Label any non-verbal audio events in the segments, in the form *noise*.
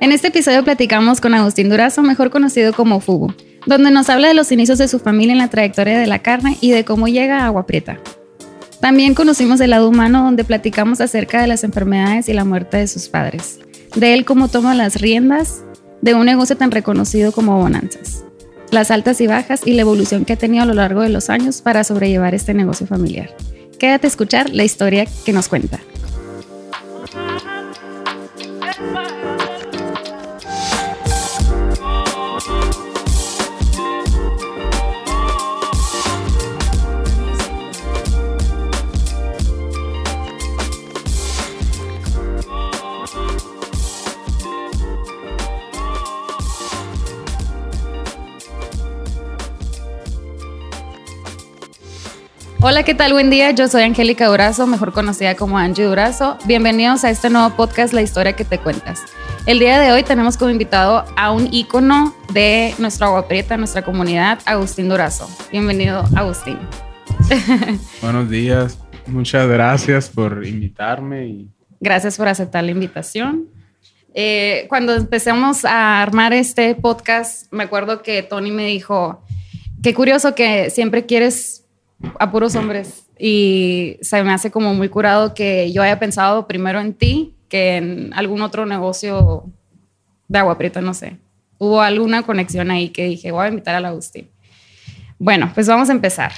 En este episodio platicamos con Agustín Durazo, mejor conocido como Fubu, donde nos habla de los inicios de su familia en la trayectoria de la carne y de cómo llega a Agua Prieta. También conocimos el lado humano, donde platicamos acerca de las enfermedades y la muerte de sus padres, de él cómo toma las riendas de un negocio tan reconocido como Bonanzas, las altas y bajas y la evolución que ha tenido a lo largo de los años para sobrellevar este negocio familiar. Quédate a escuchar la historia que nos cuenta. Hola, ¿qué tal? Buen día. Yo soy Angélica Durazo, mejor conocida como Angie Durazo. Bienvenidos a este nuevo podcast, La historia que te cuentas. El día de hoy tenemos como invitado a un ícono de nuestra agua prieta, nuestra comunidad, Agustín Durazo. Bienvenido, Agustín. *laughs* Buenos días. Muchas gracias por invitarme. Y... Gracias por aceptar la invitación. Eh, cuando empezamos a armar este podcast, me acuerdo que Tony me dijo, qué curioso que siempre quieres a puros hombres. Y se me hace como muy curado que yo haya pensado primero en ti que en algún otro negocio de agua prieta, no sé. Hubo alguna conexión ahí que dije, voy a invitar al Agustín. Bueno, pues vamos a empezar.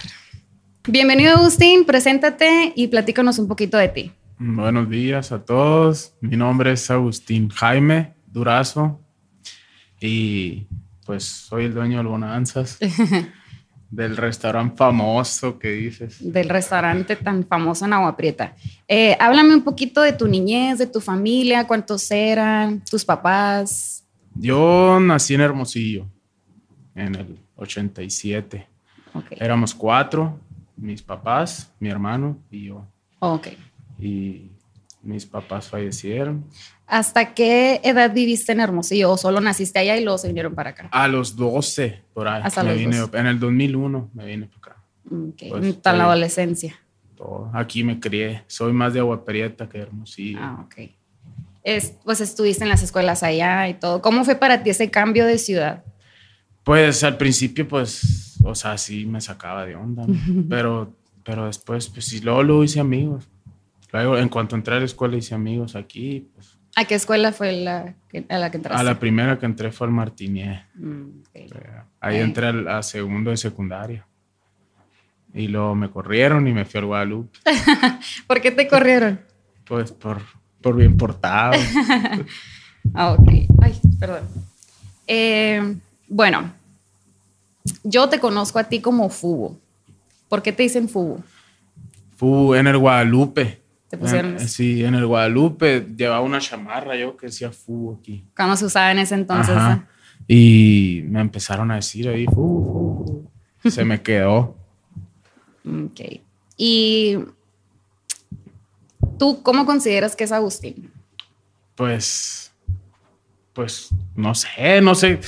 Bienvenido Agustín, preséntate y platícanos un poquito de ti. Buenos días a todos. Mi nombre es Agustín Jaime Durazo y pues soy el dueño de Bonanzas. *laughs* Del restaurante famoso que dices. Del restaurante tan famoso en Agua Prieta. Eh, háblame un poquito de tu niñez, de tu familia, cuántos eran, tus papás. Yo nací en Hermosillo, en el 87. Éramos cuatro, mis papás, mi hermano y yo. Ok. Y mis papás fallecieron. ¿Hasta qué edad viviste en Hermosillo o solo naciste allá y luego se vinieron para acá? A los 12, por ahí. Hasta me los vine, 12. En el 2001 me vine para acá. Okay. Pues, Está en la adolescencia. Todo. Aquí me crié. Soy más de Agua Prieta que de Hermosillo. Ah, ok. Es, pues estuviste en las escuelas allá y todo. ¿Cómo fue para ti ese cambio de ciudad? Pues al principio, pues, o sea, sí me sacaba de onda, ¿no? *laughs* pero, pero después, pues sí, luego, luego hice amigos. Luego, en cuanto entré a la escuela, hice amigos aquí. Pues, ¿A qué escuela fue la que, a la que entraste? a la primera que entré fue al Martinier. Mm. Ahí entré al- a, segundo de secundaria. Y luego me corrieron y me fui al Guadalupe. *laughs* ¿Por qué te corrieron? Pues por, por bien portado. *laughs* Ah, ok. Ay, perdón. Eh, bueno, yo te conozco a ti como Fubo. ¿Por qué te dicen Fubo? Fui en el Guadalupe. Te pusieron En- sí, en el Guadalupe llevaba una chamarra yo que decía Fu aquí. ¿Cómo se usaba en ese entonces? Ajá. Y me empezaron a decir ahí, "Fu, fu, fu". se me quedó. eh? *laughs* Ok. ¿Y tú cómo consideras que es Agustín? Pues, pues, no sé, no sé,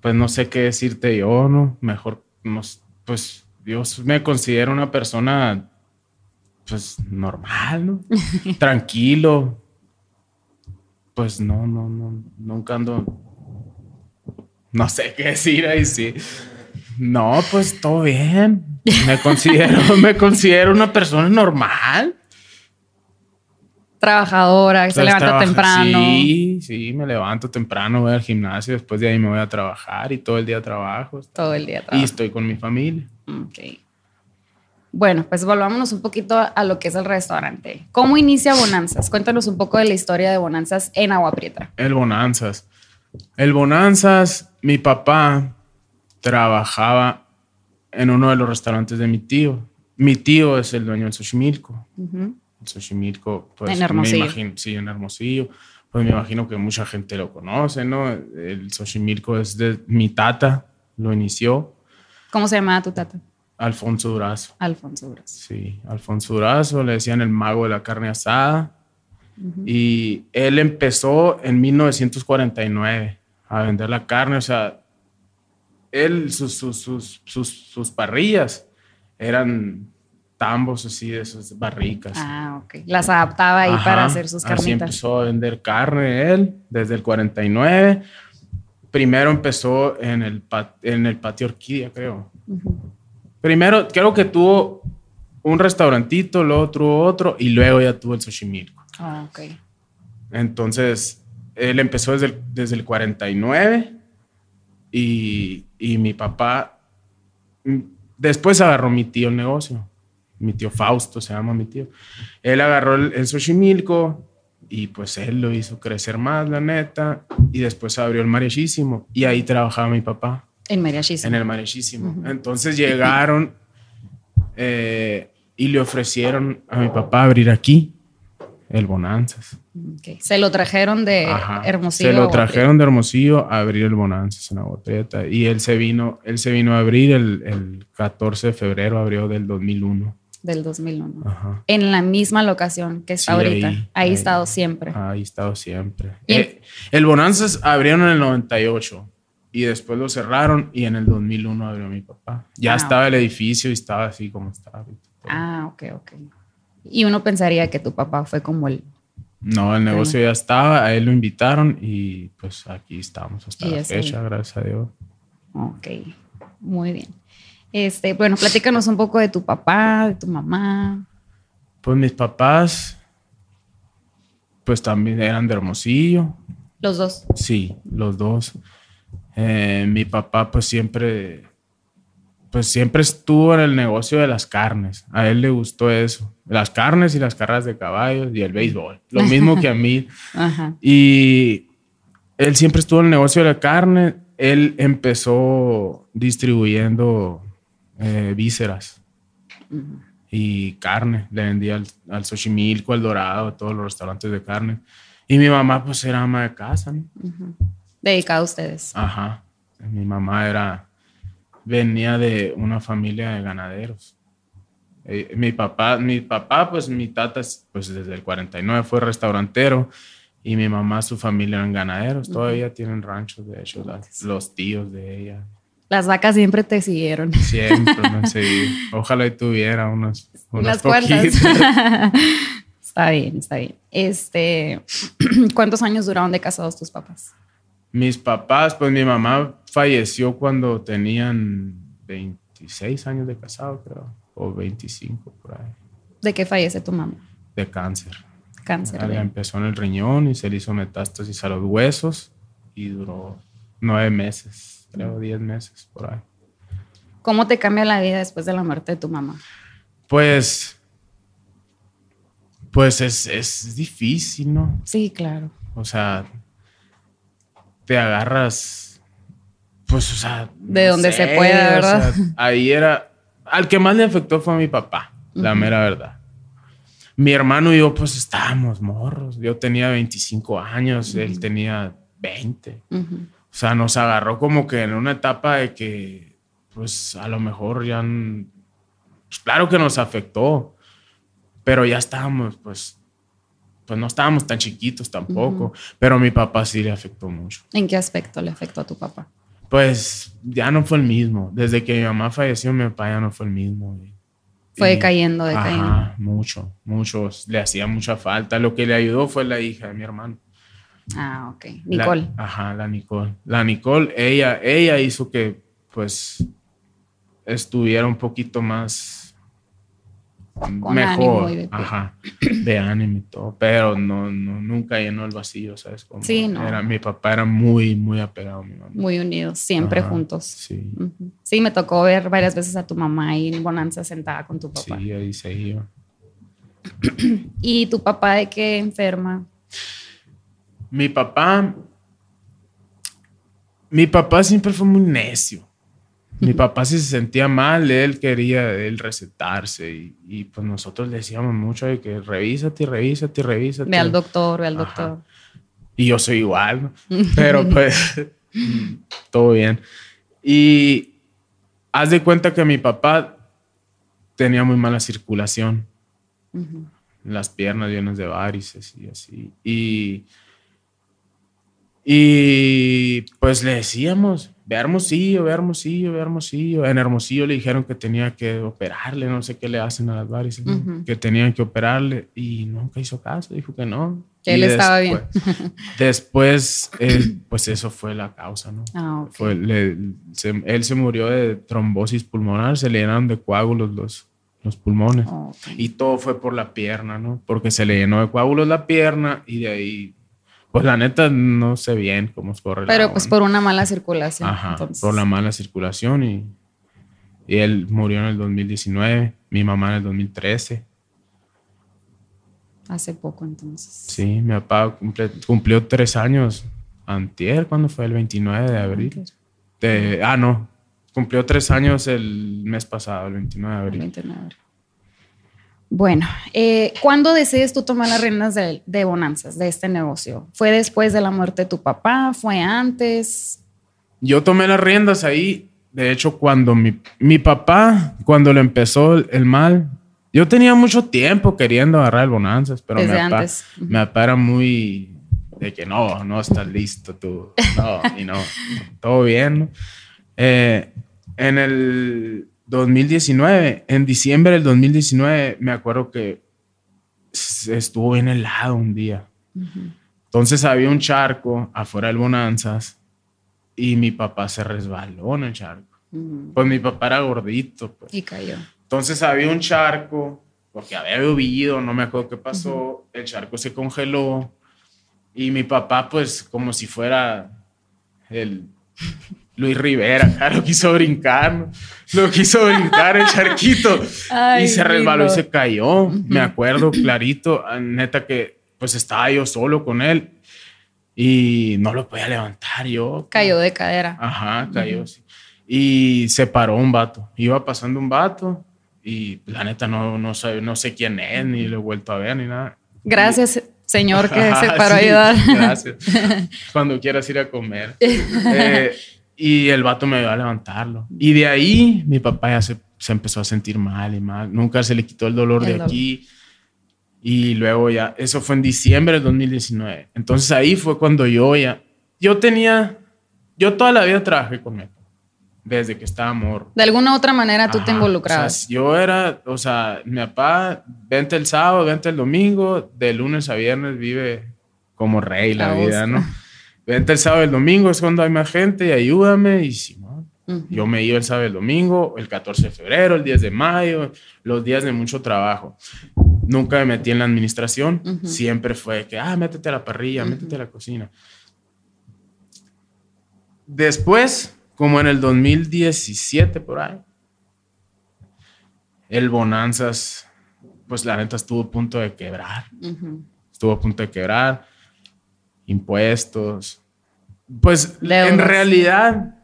pues no sé qué decirte yo, ¿no? Mejor, no pues, Dios me considera una persona, pues, normal, ¿no? *laughs* Tranquilo. Pues no, no, no, nunca ando, no sé qué decir ahí, sí. No, pues todo bien. Me considero, *laughs* me considero una persona normal. Trabajadora, que se Pues, levanta trabaja- temprano. Sí, sí, me levanto temprano, voy al gimnasio, después de ahí me voy a trabajar y todo el día trabajo. Todo el día Y trabaja. estoy con mi familia. Ok. Bueno, pues volvámonos un poquito a lo que es el restaurante. ¿Cómo inicia Bonanzas? Cuéntanos un poco de la historia de Bonanzas en Agua Prieta. El Bonanzas. El Bonanzas, mi papá trabajaba en uno de los restaurantes de mi tío. Mi tío es el dueño del Xochimilco. Ujú. El Xochimilco, pues En me Hermosillo. imagino, sí, en Hermosillo. Pues me imagino que mucha gente lo conoce, ¿no? El Xochimilco es de mi tata, lo inició, ¿Cómo se llamaba tu tata? Alfonso Durazo. Alfonso Duras. Sí, Alfonso Durazo, le decían el mago de la carne asada. Y él empezó en 1949 a vender la carne, o sea, él, sus, sus, sus, sus, parrillas eran tambos así, de esas barricas. Ah, ok. Las adaptaba ahí para hacer sus Así carnitas. empezó a vender carne él desde el 49. Primero empezó en el, pat- en el patio Orquídea, creo. Primero, creo que tuvo un restaurantito, luego tuvo otro y luego ya tuvo el Xochimilco. Ah, ok. Entonces, él empezó desde el, desde el 49 y, y mi papá, mm, después agarró mi tío el negocio. Mi tío Fausto se llama mi tío. Él agarró el, el Xochimilco y pues él lo hizo crecer más, la neta. Y después abrió el Mariachísimo y ahí trabajaba mi papá En mariachísimo. en el Mariachísimo. Entonces llegaron *laughs* eh, y le ofrecieron a mi papá abrir aquí el Bonanzas. Ok. Se lo trajeron de Ajá. Hermosillo. Se lo trajeron de Hermosillo a abrir el Bonanzas en botelleta. Y él se vino, él se vino a abrir el, el 14 de febrero, abrió del 2001. Del 2001. Ajá. En la misma locación que está Sí, ahorita. Ahí, ahí, ahí. estado siempre. Ahí estado siempre. Eh, el Bonanzas abrieron en el 98 y después lo cerraron y en el 2001 abrió mi papá. Ya Ah, estaba el edificio y estaba así como estaba. Ah, ok, ok. Y uno pensaría que tu papá fue como el... No, el negocio ya estaba, a él lo invitaron y pues aquí estamos hasta la fecha, gracias a Dios. Ok, muy bien. Este, bueno, platícanos un poco de tu papá, de tu mamá. Pues mis papás, pues también eran de Hermosillo, Los dos. sí, los dos. Eh, mi papá pues siempre, pues siempre estuvo en el negocio de las carnes, a él le gustó eso, las carnes y las carreras de caballos y el béisbol, lo mismo que a mí. *laughs* Ajá. Y él siempre estuvo en el negocio de la carne. Él empezó distribuyendo eh, vísceras y carne. Le vendía al, al Xochimilco, al Dorado, a todos los restaurantes de carne. Y mi mamá, pues, era ama de casa, ¿no? Dedicado a ustedes. Ajá. Mi mamá era, venía de una familia de ganaderos. Eh, mi papá, mi papá, pues mi tata, pues desde el 49 fue restaurantero y mi mamá, su familia eran ganaderos. Todavía tienen ranchos, de hecho, las- los tíos de ella. Las vacas siempre te siguieron. Siempre me. *laughs* Ojalá y tuviera unos, unos poquitos. *laughs* está bien, está bien. Este, *clears throat* ¿cuántos años duraron de casados tus papás? Mis papás, pues mi mamá falleció cuando tenían 26 años de casado, creo, o 25 por ahí, ¿De qué fallece tu mamá? de cáncer. Cáncer. Ella de- empezó en el riñón y se le hizo metástasis a los huesos y duró nueve meses, creo, diez meses por ahí. ¿Cómo te cambia la vida después de la muerte de tu mamá? Pues, pues es, es difícil, ¿no? Sí, claro. O sea, te agarras, pues, o sea... De no donde sé, se pueda, o ¿verdad? sea, ahí era... Al que más le afectó fue a mi papá, la mera verdad. Mi hermano y yo, pues, estábamos morros. Yo tenía 25 años, él tenía 20. Ujú. O sea, nos agarró como que en una etapa de que, pues, a lo mejor ya... pues, claro que nos afectó, pero ya estábamos, pues, pues no estábamos tan chiquitos tampoco, pero a mi papá sí le afectó mucho. ¿En qué aspecto le afectó a tu papá? Pues ya no fue el mismo. Desde que mi mamá falleció, mi papá ya no fue el mismo. Fue decayendo, decayendo. Ajá, mucho, mucho. Le hacía mucha falta. Lo que le ayudó fue la hija de mi hermano. Ah, ok. La- Nicole. ajá, la Nicole. La Nicole, ella, ella hizo que, pues, estuviera un poquito más Con mejor. de ajá, de ánimo y todo. Pero no, no, nunca llenó el vacío, ¿sabes? Como Sí, no. Era, mi papá era muy, muy apegado a mi mamá. Muy unidos, siempre Ajá, juntos. Sí. Sí, me tocó ver varias veces a tu mamá ahí en Bonanza sentada con tu papá. sí, ahí se iba. *clears throat* ¿Y tu papá de qué enferma? Mi papá, mi papá siempre fue muy necio. Mi papá si se sentía mal, él quería él recetarse y, y, pues nosotros le decíamos mucho de que revísate, revísate, revísate. Ve al doctor, ve al Ajá. doctor. Y yo soy igual, ¿no? pero pues *laughs* todo bien. Y haz de cuenta que mi papá tenía muy mala circulación las piernas llenas de varices y así. Y, y pues le decíamos, ve a Hermosillo, ve a Hermosillo, ve a Hermosillo. En Hermosillo le dijeron que tenía que operarle, no sé qué le hacen a las varices, ¿no? Ujú. que tenían que operarle y nunca hizo caso, dijo que no. Que él estaba bien. después- Después, eh, *laughs* pues eso fue la causa, ¿no? Ah, ok. Fue, le- se- él se murió de trombosis pulmonar, se le llenaron de coágulos los, los pulmones. Ok. Y todo fue por la pierna, ¿no? Porque se le llenó de coágulos la pierna y de ahí, pues la neta no sé bien cómo corre Pero pues por una mala circulación. Ajá, entonces. por la mala circulación y, y él murió en el 2019, mi mamá en el 2013. Hace poco entonces. Sí, mi papá cumple- cumplió tres años antier, cuando fue el 29 de abril. De- ah, no, cumplió tres años el mes pasado, el 29 de El abril. 29. Bueno, eh, ¿cuándo decides tú tomar las riendas de, de Bonanzas, de este negocio? ¿Fue después de la muerte de tu papá? ¿Fue antes? Yo tomé las riendas ahí, de hecho, cuando mi, mi papá, cuando le empezó el, mal, yo tenía mucho tiempo queriendo agarrar el Bonanzas, pero mi Desde papá, antes. Ujú. mi papá era muy de que no, no estás listo tú, no, y no, todo bien. Eh, en el 2019, en diciembre del 2019, me acuerdo que estuvo bien helado un día. Entonces había un charco afuera del Bonanzas y mi papá se resbaló en el charco. Ujú. Pues mi papá era gordito, pues. Y cayó. Entonces había un charco, porque había llovido, no me acuerdo qué pasó, el charco se congeló y mi papá, pues como si fuera el Luis Rivera, *laughs* lo quiso brincar, lo quiso brincar el charquito *laughs* Ay, y se resbaló y se cayó. Me acuerdo clarito, ah, neta que pues estaba yo solo con él y no lo podía levantar yo. Cayó de cadera. Ajá, cayó. sí. Y se paró un vato. Iba pasando un vato y la neta no, no, sé, no sé quién es, ni lo he vuelto a ver, ni nada. Gracias, señor, que *laughs* se Ajá, paró a sí, ayudar. Gracias. Cuando quieras ir a comer. Eh, y el vato me ayudó a levantarlo. Y de ahí mi papá ya se, se empezó a sentir mal y mal. Nunca se le quitó el dolor El de dolor. aquí. Y luego ya, eso fue en diciembre del 2019. Entonces ahí fue cuando yo ya, yo tenía, yo toda la vida trabajé con él. Desde que estaba morro. De alguna otra manera tú te Ajá, involucrabas. o sea, yo era, o sea, mi papá, vente el sábado, vente el domingo, de lunes a viernes vive como rey la A vida. ¿no? *laughs* Vente el sábado y el domingo es cuando hay más gente y ayúdame y si no, Ujú. yo me iba el sábado y el domingo, el 14 de febrero, el 10 de mayo, los días de mucho trabajo. Nunca me metí en la administración, Ujú. siempre fue que, ah, métete a la parrilla, métete a la cocina. Después, como en el 2017 por ahí, el Bonanzas, pues la neta estuvo a punto de quebrar. Estuvo a punto de quebrar. Impuestos. Pues en realidad,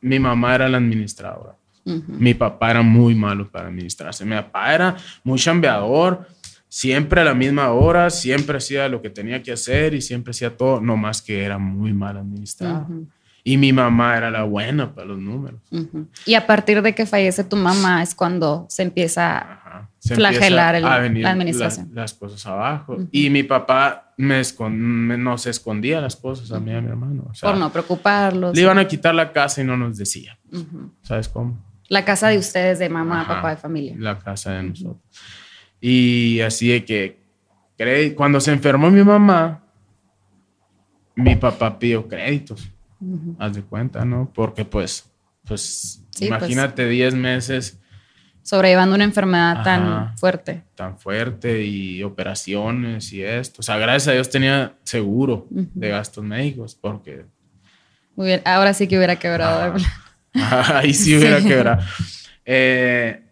mi mamá era la administradora. Mi papá era muy malo para administrarse. Mi papá era muy chambeador, siempre a la misma hora, siempre hacía lo que tenía que hacer y siempre hacía todo, no más que era muy mal administrado. Y mi mamá era la buena para los números. Y a partir de que fallece tu mamá es cuando se empieza Ajá. Se Flagelar el- a venir la administración. la- las cosas abajo. Y mi papá me me- nos escondía las cosas a mí y a mi hermano. O sea, por no preocuparlos. le iban a quitar la casa y no nos decía. Ujú. ¿Sabes cómo? La casa de ustedes, de mamá, Ajá, papá, de familia. La casa de nosotros. Y así de que cuando se enfermó mi mamá, mi papá pidió créditos. Ujú. Haz de cuenta, ¿no? Porque pues, pues, Sí, imagínate 10 meses Sobrellevando una enfermedad Ajá. tan fuerte. tan fuerte y operaciones y esto. O sea, gracias a Dios tenía seguro de gastos médicos porque Muy bien. Ahora sí que hubiera quebrado. *laughs* Ahí sí hubiera quebrado. Eh,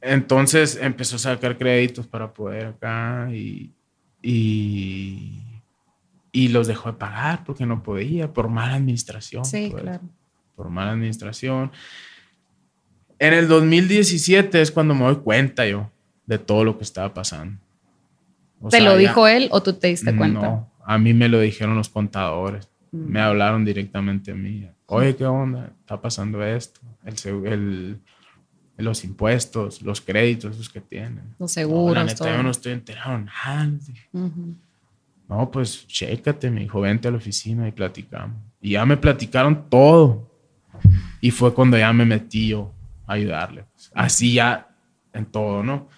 entonces empezó a sacar créditos para poder acá y, y, y los dejó de pagar porque no podía, por mala administración. Sí, pues, claro. Por mala administración. En el 2017 es cuando me doy cuenta yo de todo lo que estaba pasando. O ¿Te sea, lo ya- dijo él o tú te diste cuenta? no, a mí me lo dijeron los contadores. Mm. Me hablaron directamente a mí. Oye, ¿qué onda? Está pasando esto. El, el- los impuestos, los créditos esos que tienen. Los No, seguros, la neta, todo. yo no estoy enterado nada. Dije, Ujú. No, pues chécate, me dijo, vente a la oficina y platicamos. Y ya me platicaron todo. Y fue cuando ya me metí yo ayudarle. Así ya en todo, ¿no?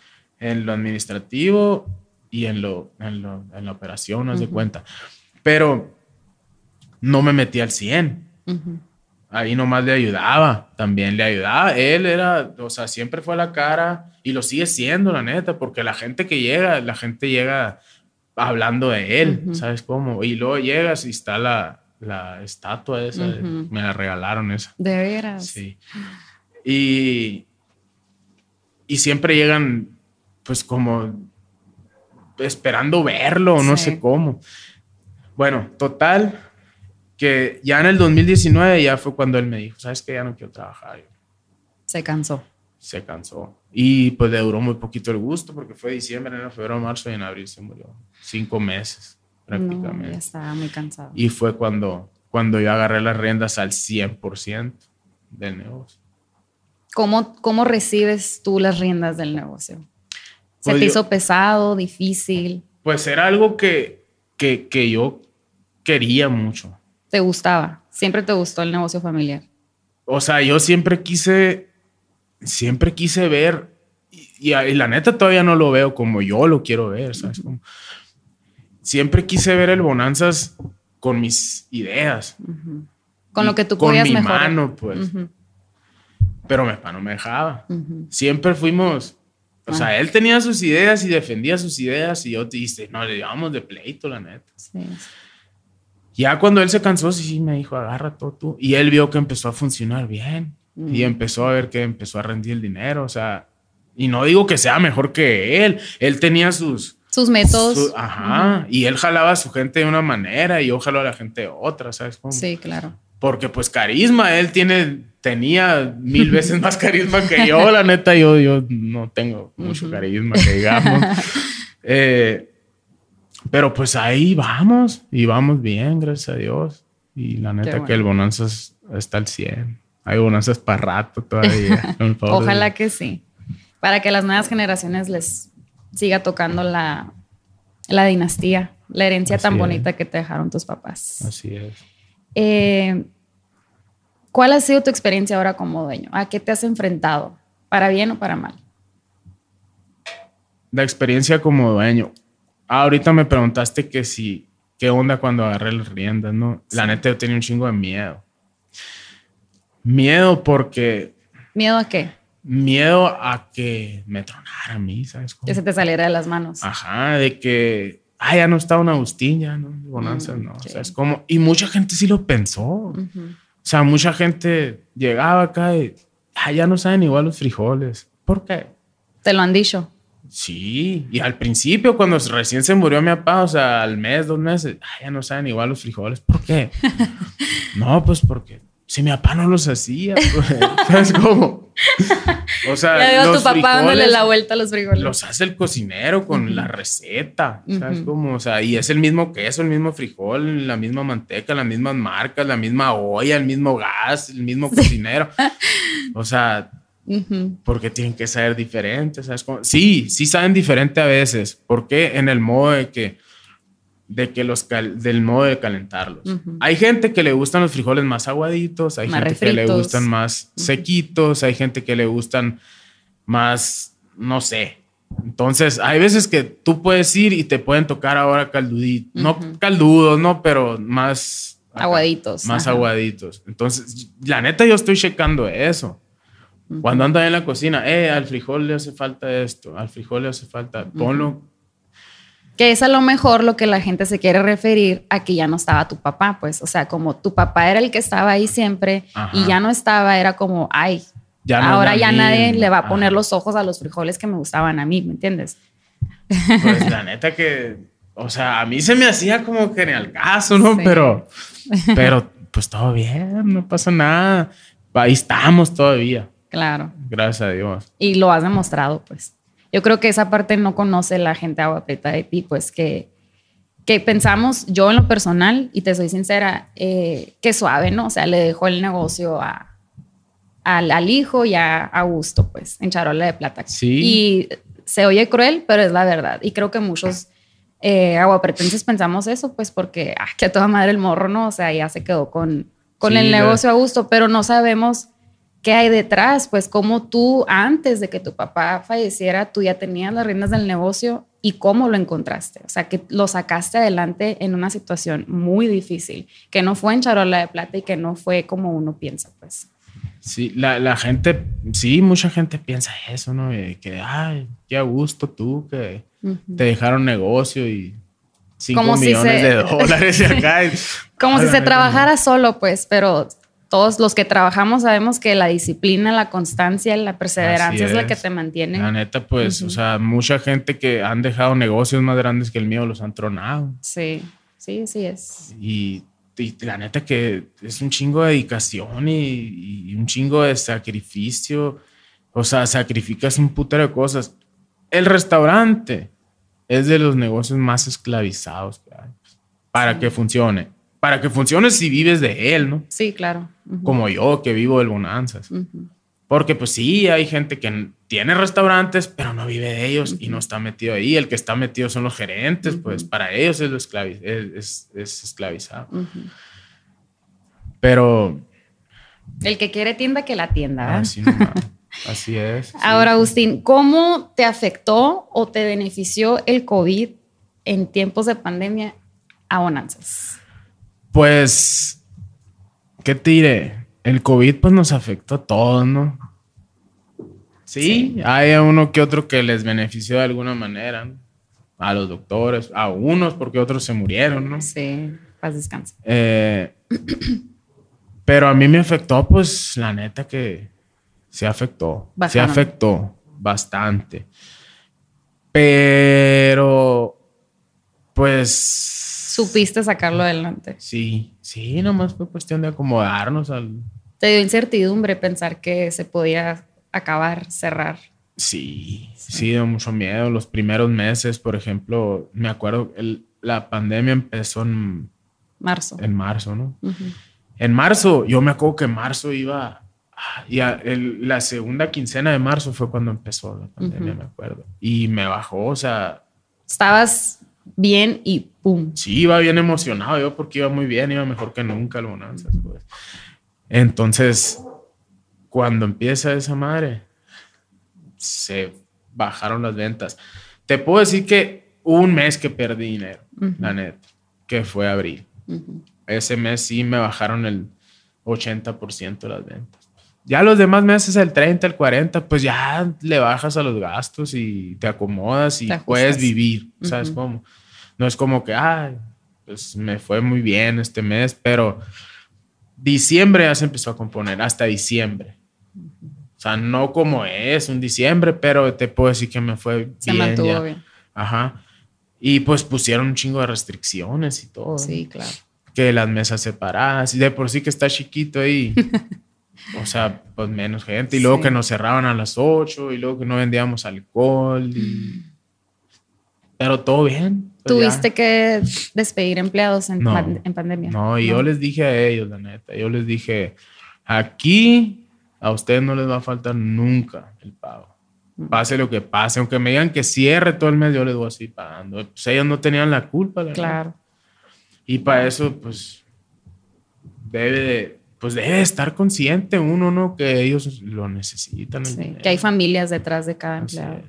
En lo administrativo y en, lo, en, lo, en la operación, haz de cuenta. Pero no me metí al 100. Ahí nomás le ayudaba, también le ayudaba. Él era, o sea, siempre fue la cara y lo sigue siendo, la neta, porque la gente que llega, la gente llega hablando de él, ¿sabes cómo? Y luego llegas y está la, la estatua esa, me la regalaron esa. De veras. Sí. Y, y siempre llegan, pues como esperando verlo, no sé cómo. Bueno, total, que ya en el 2019 ya fue cuando él me dijo, sabes que ya no quiero trabajar. Se cansó. Se cansó. Y pues le duró muy poquito el gusto porque fue diciembre, enero, febrero, marzo y en abril se murió. Cinco meses prácticamente. ya estaba muy cansado. Y fue cuando, cuando yo agarré las riendas al 100% del negocio. ¿Cómo, ¿Cómo recibes tú las riendas del negocio? ¿Se pues te hizo pesado, difícil? Pues era algo que, que, que yo quería mucho. ¿Te gustaba? ¿Siempre te gustó el negocio familiar? O sea, yo siempre quise, siempre quise ver, y, la neta todavía no lo veo como yo lo quiero ver, ¿sabes? siempre quise ver el Bonanzas con mis ideas. Con lo que tú podías Con mi mano, pues. Pero mi papá no me dejaba. Siempre fuimos... O sea, ah. él tenía sus ideas y defendía sus ideas y yo te dije, no, le llevamos de pleito, la neta. Sí. Ya cuando él se cansó, sí, me dijo, agarra todo tú. Y él vio que empezó a funcionar bien. Y empezó a ver que empezó a rendir el dinero. O sea, y no digo que sea mejor que él. Él tenía sus... Sus métodos. ajá. Y él jalaba a su gente de una manera y yo jalo a la gente de otra, ¿sabes cómo? Sí, claro. Porque pues carisma, él tiene, tenía mil *laughs* veces más carisma que yo. La neta, yo, yo no tengo mucho carisma, que digamos. *laughs* eh, pero pues ahí vamos y vamos bien, gracias a Dios. Y la neta que el Bonanzas está al 100. Hay bonanzas para rato todavía. *laughs* Ojalá que sí. Para que las nuevas generaciones les siga tocando la, la dinastía, la herencia tan bonita que te dejaron tus papás. Así es. Eh, ¿Cuál ha sido tu experiencia ahora como dueño? ¿A qué te has enfrentado? ¿Para bien o para mal? La experiencia como dueño. Ah, ahorita me preguntaste que si, qué onda cuando agarré las riendas, ¿no? La neta yo tenía un chingo de miedo. Miedo porque... ¿Miedo a qué? Miedo a que me tronara a mí, ¿sabes? Que se te saliera de las manos. Ajá, de que, ah, ya no está una Agustín, ya no, Bonanza, mm, no. O sea, es como, y mucha gente sí lo pensó. O sea, mucha gente llegaba acá y, ah, ya no saben igual los frijoles. ¿Por qué? Te lo han dicho. Sí, y al principio, cuando recién se murió mi papá, o sea, al mes, dos meses, ya no saben igual los frijoles. ¿Por qué? *laughs* no, pues porque si mi papá no los hacía, pues, *laughs* ¿sabes cómo? *laughs* O sea, ya tu papá dándole la vuelta a los frijoles. Los hace el cocinero con la receta, ¿sabes cómo? O sea, y es el mismo queso, el mismo frijol, la misma manteca, las mismas marcas, la misma olla, el mismo gas, el mismo cocinero. *laughs* o sea, porque tienen que saber diferente, ¿sabes? Sí, sí saben diferente a veces. porque En el modo de que, de que los del modo de calentarlos. Hay gente que le gustan los frijoles más aguaditos, hay gente que le gustan más sequitos, hay gente que le gustan más, no sé. Entonces, hay veces que tú puedes ir y te pueden tocar ahora calduditos, no caldudos, no, pero más aguaditos. Más aguaditos. Entonces, la neta, yo estoy checando eso. Cuando andan en la cocina, eh, al frijol le hace falta esto, al frijol le hace falta, ponlo. Que es a lo mejor lo que la gente se quiere referir a que ya no estaba tu papá, pues, o sea, como tu papá era el que estaba ahí siempre y ya no estaba, era como, ay, ahora ya nadie le va a poner los ojos a los frijoles que me gustaban a mí, ¿me entiendes? Pues la neta que, o sea, a mí se me hacía como que al caso, ¿no? Pero, *laughs* pero, pues todo bien, no pasa nada. Ahí estamos todavía. Claro. Gracias a Dios. Y lo has demostrado, pues. Yo creo que esa parte no conoce la gente agua preta de ti, pues que, que pensamos, yo en lo personal, y te soy sincera, eh, que suave, ¿no? O sea, le dejó el negocio a, al, hijo y a Augusto, pues, en charola de plata. Sí. Y se oye cruel, pero es la verdad. Y creo que muchos eh, aguapretenses pensamos eso, pues, porque, ah, que a toda madre el morro, ¿no? O sea, ya se quedó con, con Sí, el negocio a gusto, pero no sabemos qué hay detrás, pues cómo tú antes de que tu papá falleciera, tú ya tenías las riendas del negocio y cómo lo encontraste. O sea, que lo sacaste adelante en una situación muy difícil, que no fue en charola de plata y que no fue como uno piensa, pues. Sí, la, la gente, sí, mucha gente piensa eso, ¿no? Que, ay, qué a gusto tú, que Ujú. te dejaron negocio y cinco Como si millones se- de dólares acá. *laughs* Como si se trabajara solo, pues, pero todos los que trabajamos sabemos que la disciplina, la constancia, la perseverancia Así es. la que es. te mantiene. La neta, pues, o sea, mucha gente que han dejado negocios más grandes que el mío los han tronado. Sí, sí, sí es. Y, y la neta que es un chingo de dedicación y, y un chingo de sacrificio. O sea, sacrificas un putero de cosas. El restaurante es de los negocios más esclavizados que hay. pues, Para que funcione. Para que funcione si vives de él, ¿no? Sí, claro. Como yo, que vivo del Bonanzas. Porque pues sí, hay gente que tiene restaurantes, pero no vive de ellos y no está metido ahí. El que está metido son los gerentes, pues para ellos es, lo esclavi- es, es- es esclavizado. Pero El que quiere tienda, que la tienda. ¿verdad? así, es. *laughs* Ahora, Agustín, ¿cómo te afectó o te benefició el COVID en tiempos de pandemia a Bonanzas? Pues, ¿qué te diré? El COVID pues nos afectó a todos, ¿no? Sí, hay a uno que otro que les benefició de alguna manera, ¿no? A los doctores, a unos porque otros se murieron, ¿no? Sí, paz descansa. Eh, *clears throat* pero a mí me afectó, pues, la neta que se afectó. Se afectó bastante. Pero, pues... Supiste sacarlo adelante. Sí, sí, nomás fue cuestión de acomodarnos al... Te dio incertidumbre pensar que se podía acabar, cerrar. Sí, sí, dio mucho miedo. Los primeros meses, por ejemplo, me acuerdo, el- la pandemia empezó en, Marzo. en marzo, ¿no? En marzo, yo me acuerdo que en marzo iba. ah, Y a- el- la segunda quincena de marzo fue cuando empezó la pandemia, me acuerdo. Y me bajó, o sea, Estabas bien y pum. sí, iba bien emocionado yo porque iba muy bien, iba mejor que nunca el Bonanzas, pues. Entonces, cuando empieza esa madre, se bajaron las ventas. Te puedo decir que un mes que perdí dinero, la neta, que fue abril. Ese mes sí me bajaron el 80% de las ventas. Ya los demás meses, el 30, el 40, pues ya le bajas a los gastos y te acomodas y Te puedes vivir, ¿sabes Ujú. cómo? No es como que, ay, pues me fue muy bien este mes, pero diciembre ya se empezó a componer, hasta diciembre. O sea, no como es un diciembre, pero te puedo decir que me fue Se bien. mantuvo ya. bien. Ajá. Y pues pusieron un chingo de restricciones y todo. Sí, claro. Que las mesas separadas. Y de por sí que está chiquito ahí. *laughs* o sea, pues menos gente. Y luego Sí. que nos cerraban a las 8 y luego que no vendíamos alcohol. y- Pero todo bien. pues ya. ¿Tuviste que despedir empleados en, No. pan- en pandemia? No, y yo les dije a ellos, la neta. Yo les dije, aquí a ustedes no les va a faltar nunca el pago. Pase lo que pase, aunque me digan que cierre todo el mes, yo les voy a seguir pagando. Pues ellos no tenían la culpa, la. Claro. Y para eso, pues, debe de, pues debe de estar consciente uno, ¿no? Que ellos lo necesitan. Sí, que hay familias detrás de cada empleado.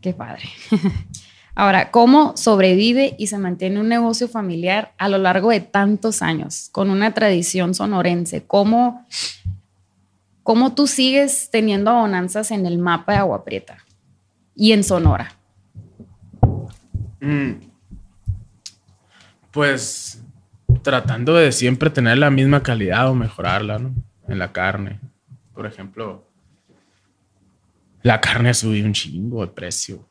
Qué padre. *laughs* Ahora, ¿cómo sobrevive y se mantiene un negocio familiar a lo largo de tantos años con una tradición sonorense? ¿Cómo, cómo tú sigues teniendo abonanzas en el mapa de Agua Prieta y en Sonora? Mm. Pues tratando de siempre tener la misma calidad o mejorarla, ¿no? En la carne. Por ejemplo, la carne subió un chingo de precio.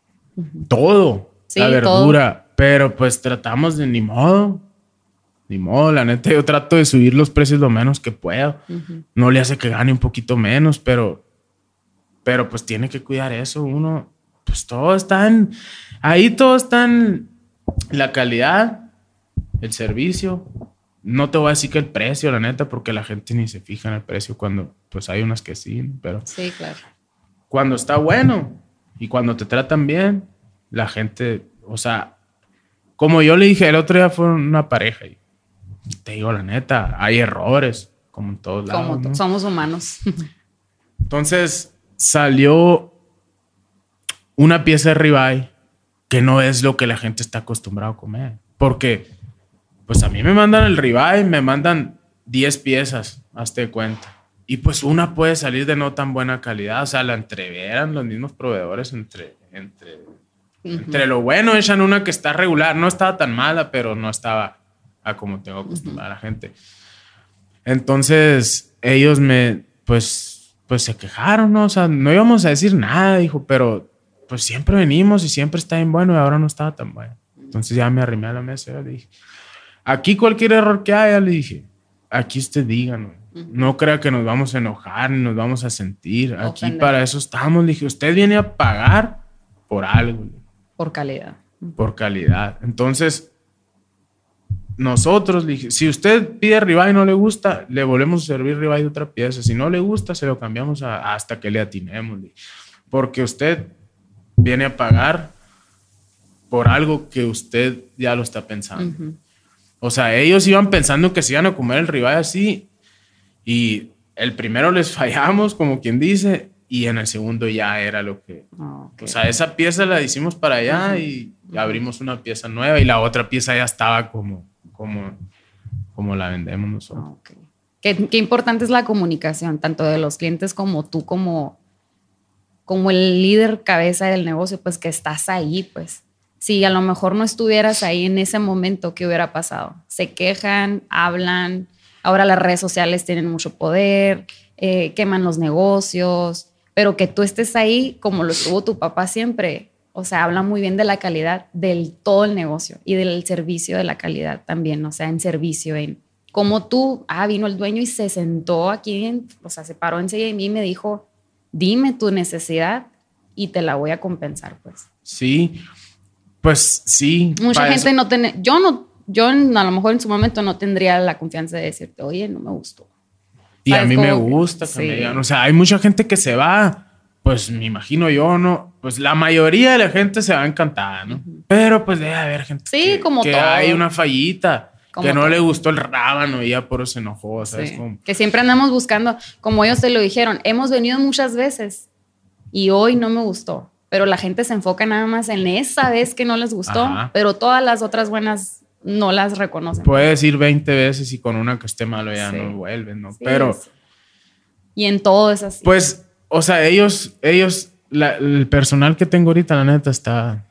Todo. Sí, la todo. verdura. Pero pues tratamos de ni modo. Ni modo, la neta, yo trato de subir los precios lo menos que puedo. Ujú. No le hace que gane un poquito menos, pero, pero pues tiene que cuidar eso. Uno, pues todo está en, ahí todo está en la calidad, el servicio. No te voy a decir que el precio, la neta, porque la gente ni se fija en el precio cuando, pues hay unas que sí, pero Sí, claro. cuando está bueno y cuando te tratan bien, la gente, o sea, como yo le dije, el otro día fue una pareja y te digo la neta, hay errores, como en todos lados. Como ¿no? somos humanos. Entonces salió una pieza de ribeye que no es lo que la gente está acostumbrada a comer. Porque, pues a mí me mandan el ribeye, me mandan 10 piezas, hazte cuenta. Y pues una puede salir de no tan buena calidad. O sea, la entreveran los mismos proveedores entre, entre, entre lo bueno, echan una que está regular. No estaba tan mala, pero no estaba a como tengo acostumbrada a la gente. Entonces, ellos me, pues, pues se quejaron, ¿no? O sea, no íbamos a decir nada, dijo, pero pues siempre venimos y siempre está bien bueno y ahora no estaba tan bueno. Entonces ya me arrimé a la mesa y le dije, aquí cualquier error que haya, le dije, aquí usted diga, ¿no? No crea que nos vamos a enojar ni nos vamos a sentir. Aquí Ofender. para eso estamos. Le dije, usted viene a pagar por algo, Por calidad. por calidad. Entonces, nosotros, le dije, si usted pide ribeye y no le gusta, le volvemos a servir ribeye de otra pieza. Si no le gusta, se lo cambiamos a- hasta que le atinemos. le. Porque usted viene a pagar por algo que usted ya lo está pensando. Ujú. O sea, ellos iban pensando que se iban a comer el ribeye así y el primero les *laughs* fallamos, como quien dice, y en el segundo ya era lo que... Ah, ok. O sea, esa pieza la hicimos para allá y abrimos una pieza nueva y la otra pieza ya estaba como, como, como la vendemos nosotros. Ok. Qué, qué importante es la comunicación, tanto de los clientes como tú, como, como el líder cabeza del negocio, pues que estás ahí, pues. Si a lo mejor no estuvieras ahí en ese momento, ¿qué hubiera pasado? Se quejan, hablan, ahora las redes sociales tienen mucho poder, eh, queman los negocios, pero que tú estés ahí como lo estuvo tu papá siempre, o sea, habla muy bien de la calidad del todo el negocio y del servicio de la calidad también, o sea, en servicio, en como tú, ah, vino el dueño y se sentó aquí, en- o sea, se paró enseguida de mí y me dijo, dime tu necesidad y te la voy a compensar, pues. Sí, pues sí. Mucha gente eso- no tiene, yo no, yo a lo mejor en su momento no tendría la confianza de decirte, oye, no me gustó. Y a mí me Como que- gusta que sí. me digan. O sea, hay mucha gente que se va, pues me imagino yo, ¿no? Pues la mayoría de la gente se va encantada, ¿no? Pero pues debe haber gente Sí, que, como que todo. hay una fallita, Como que no todo. le gustó el rábano y ya por eso se enojó, ¿sabes? Sí. Como- Que siempre andamos buscando, como ellos te lo dijeron, hemos venido muchas veces y hoy no me gustó, pero la gente se enfoca nada más en esa vez que no les gustó, Ajá. pero todas las otras buenas no las reconocen. Puedes ir 20 veces y con una que esté malo ya Sí. no vuelves, ¿no? Sí, Pero... sí. Y en todo es así. Pues, o sea, ellos, ellos, la- el personal que tengo ahorita, la neta, está.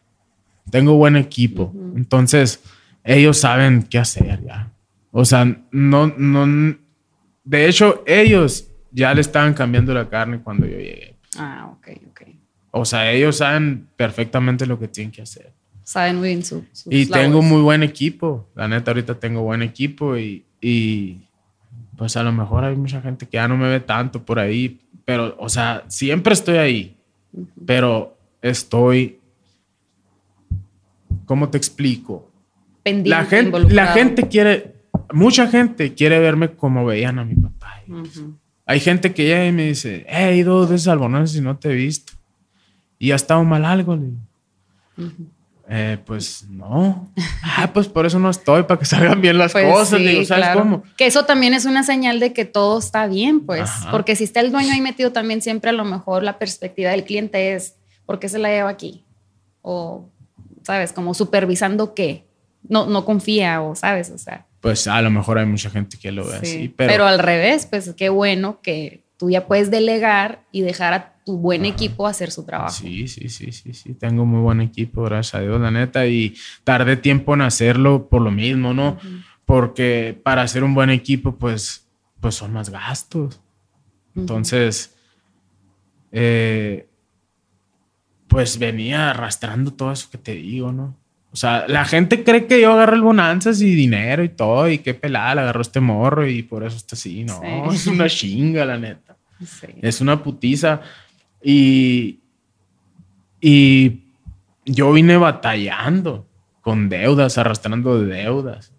Tengo buen equipo. Entonces, ellos saben qué hacer ya. O sea, no, no. De hecho, ellos ya le estaban cambiando la carne cuando yo llegué. ah, ok, ok. O sea, ellos saben perfectamente lo que tienen que hacer. Saben muy bien su, sus Y tengo muy buen equipo. La neta, ahorita tengo buen equipo y, y pues a lo mejor hay mucha gente que ya no me ve tanto por ahí. Pero, o sea, siempre estoy ahí. Pero estoy. ¿Cómo te explico? Pendiente, La gente, la gente quiere. Mucha gente quiere verme como veían a mi papá. Hay gente que llega y me dice, he ido dos veces al Bonanza y no te he visto. ¿Y ha estado mal algo? Le digo. "Eh, pues no. ah, pues por eso no estoy, para que salgan bien las Pues cosas. sí, digo, ¿sabes claro. cómo? Que eso también es una señal de que todo está bien, pues. Ajá. Porque si está el dueño ahí metido también, siempre a lo mejor la perspectiva del cliente es, ¿por qué se la lleva aquí? O, ¿sabes? Como supervisando qué. No, no confía o, ¿sabes? O sea. Pues a lo mejor hay mucha gente que lo ve sí. así, pero, pero, al revés, pues qué bueno que tú ya puedes delegar y dejar a tu buen equipo hacer su trabajo. sí, sí, sí, sí, sí. Tengo muy buen equipo, gracias a Dios, la neta. Y tardé tiempo en hacerlo por lo mismo, ¿no? Porque para hacer un buen equipo, pues, pues son más gastos. Entonces, eh, pues venía arrastrando todo eso que te digo, ¿no? O sea, la gente cree que yo agarro el bonanzas y dinero y todo, y qué pelada, le agarró este morro y por eso está así. No, Sí. *laughs* es una chinga, la neta. Sí. Es una putiza. Y, y yo vine batallando con deudas, arrastrando deudas.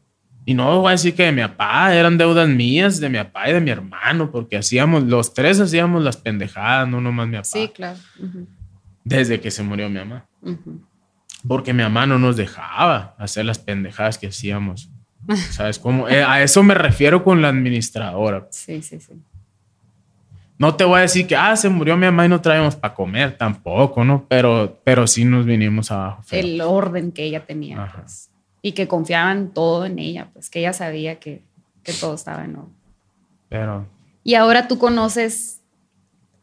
Y no voy a decir que de mi papá, eran deudas mías, de mi papá y de mi hermano, porque hacíamos, los tres hacíamos las pendejadas, no nomás mi papá. Sí, claro. Ujú, Desde que se murió mi mamá. ujú. Porque mi mamá no nos dejaba hacer las pendejadas que hacíamos. *laughs* ¿Sabes cómo? Eh, a eso me refiero con la administradora. Sí, sí, sí. No te voy a decir que, ah, se murió mi mamá y no traemos para comer, tampoco, ¿no? Pero, pero sí nos vinimos abajo. feo. El orden que ella tenía, pues. Y que confiaban todo en ella, pues que ella sabía que, que todo estaba en orden. Pero Y ahora tú conoces,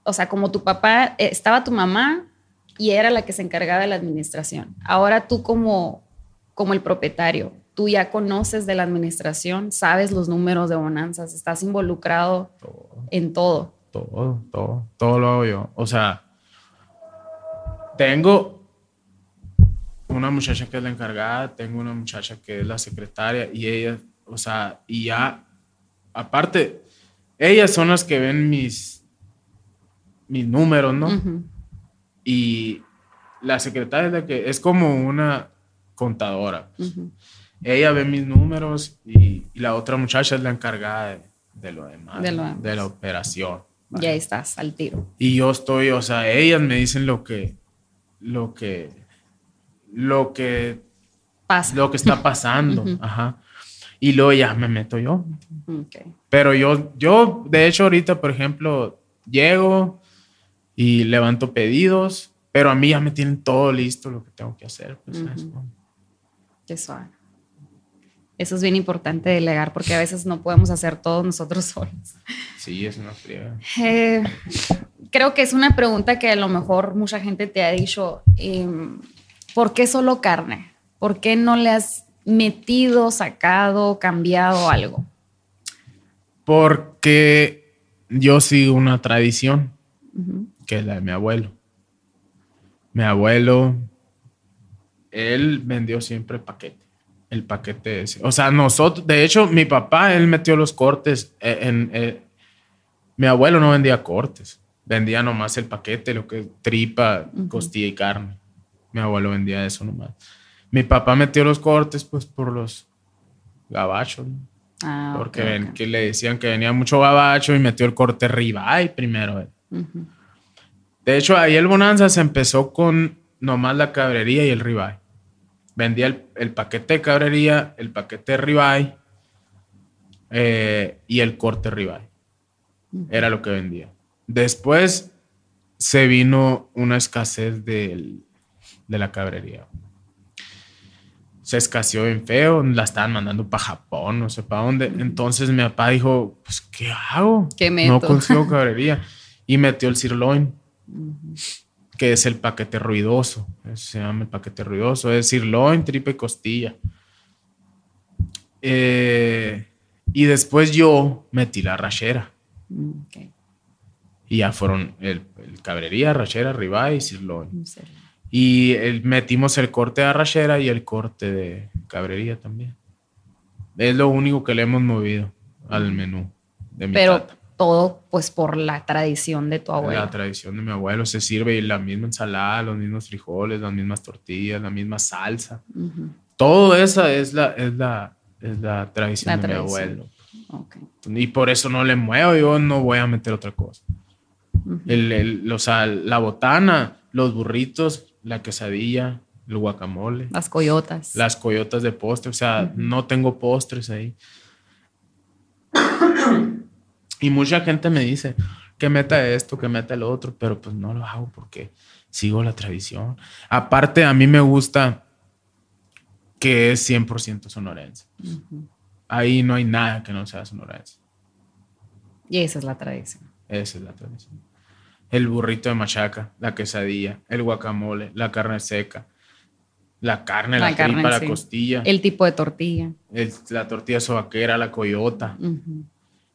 o sea, como tu papá, eh, estaba tu mamá y era la que se encargaba de la administración. Ahora tú como, como el propietario, tú ya conoces de la administración, sabes los números de bonanzas, estás involucrado todo, en todo. Todo, todo, todo lo hago yo. O sea, tengo una muchacha que es la encargada, tengo una muchacha que es la secretaria y ella, o sea, y ya, aparte, ellas son las que ven mis, mis números, ¿no? Ujú. Y la secretaria es la que es como una contadora. pues. Ujú. Ella ve mis números y, y la otra muchacha es la encargada de, de lo demás, De lo de, demás. la operación. Y ahí estás al tiro. Y yo estoy, o sea, ellas me dicen lo que, lo que, lo que, Pasa. lo que está *laughs* pasando, Ujú. ajá. Y luego ya me meto yo. Ok. Pero yo, yo, de hecho, ahorita, por ejemplo, llego y levanto pedidos, pero a mí ya me tienen todo listo lo que tengo que hacer. Pues, suave. Eso es bien importante delegar porque a veces no podemos hacer todo nosotros *laughs* solos. Sí, es una friega. Eh, creo que es una pregunta que a lo mejor mucha gente te ha dicho, em, ¿por qué solo carne? ¿Por qué no le has metido, sacado, cambiado algo? Porque yo sigo una tradición, que es la de mi abuelo. Mi abuelo, él vendió siempre paquete. El paquete ese. O sea, nosotros, de hecho, mi papá, él metió los cortes eh, en... eh, mi abuelo no vendía cortes, vendía nomás el paquete, lo que es tripa, Ujú. costilla y carne. Mi abuelo vendía eso nomás. Mi papá metió los cortes, pues, por los gabachos, ¿no? Ah, porque ven que le decían que venía mucho gabacho y metió el corte ribeye primero. Ujú. De hecho, ahí el Bonanza se empezó con nomás la cabrería y el ribeye. Vendía el, el paquete de cabrería, el paquete de ribeye eh, y el corte ribeye. Era lo que vendía. Después se vino una escasez del- de la cabrería. Se escaseó bien feo, la estaban mandando para Japón, no sé para dónde. Entonces mi papá dijo, pues, ¿qué hago? ¿Qué No consigo cabrería. Y metió el sirloin, que es el paquete ruidoso. Se llama el paquete ruidoso. Es sirloin, tripa y costilla. Eh, y después yo metí la rachera. Mm. Y ya fueron el, el cabrería, rachera, ribeye y sirloin. Y el- metimos el corte de arrachera y el corte de cabrería también. Es lo único que le hemos movido al menú de mi Pero. Todo pues por la tradición de tu abuelo. La tradición de mi abuelo se sirve la misma ensalada, los mismos frijoles, las mismas tortillas, la misma salsa. Ujú. Todo esa es la, es la, es la tradición La de tradición. mi abuelo. Ok. Y por eso no le muevo, yo no voy a meter otra cosa. El, el- o sea, la botana, los burritos, la quesadilla, el guacamole. Las coyotas. las coyotas de postre, o sea, no tengo postres ahí. Y mucha gente me dice que meta esto, que meta el otro, pero pues no lo hago porque sigo la tradición. Aparte, a mí me gusta que es 100% sonorense. Ujú. Ahí no hay nada que no sea sonorense. Y esa es la tradición. Esa es la tradición. El burrito de machaca, la quesadilla, el guacamole, la carne seca, la carne, la, La carne, tripa, la costilla. El tipo de tortilla. el- la tortilla sobaquera, la coyota Ujú.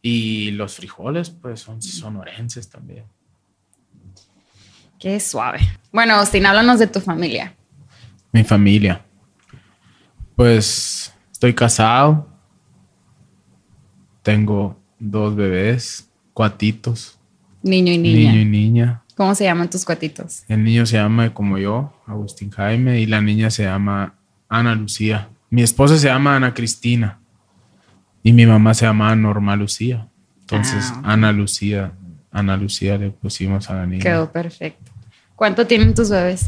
Y los frijoles, pues son sonorenses también. Qué suave. Bueno, Austin, háblanos de tu familia. Mi familia. Pues estoy casado. Tengo dos bebés, cuatitos, Niño y niña. niño y niña. ¿Cómo se llaman tus cuatitos? El niño se llama como yo, Agustín Jaime, y la niña se llama Ana Lucía. Mi esposa se llama Ana Cristina y mi mamá se llama Norma Lucía. Entonces, Ah. Ana Lucía, Ana Lucía le pusimos a la niña. Quedó perfecto. ¿Cuánto tienen tus bebés?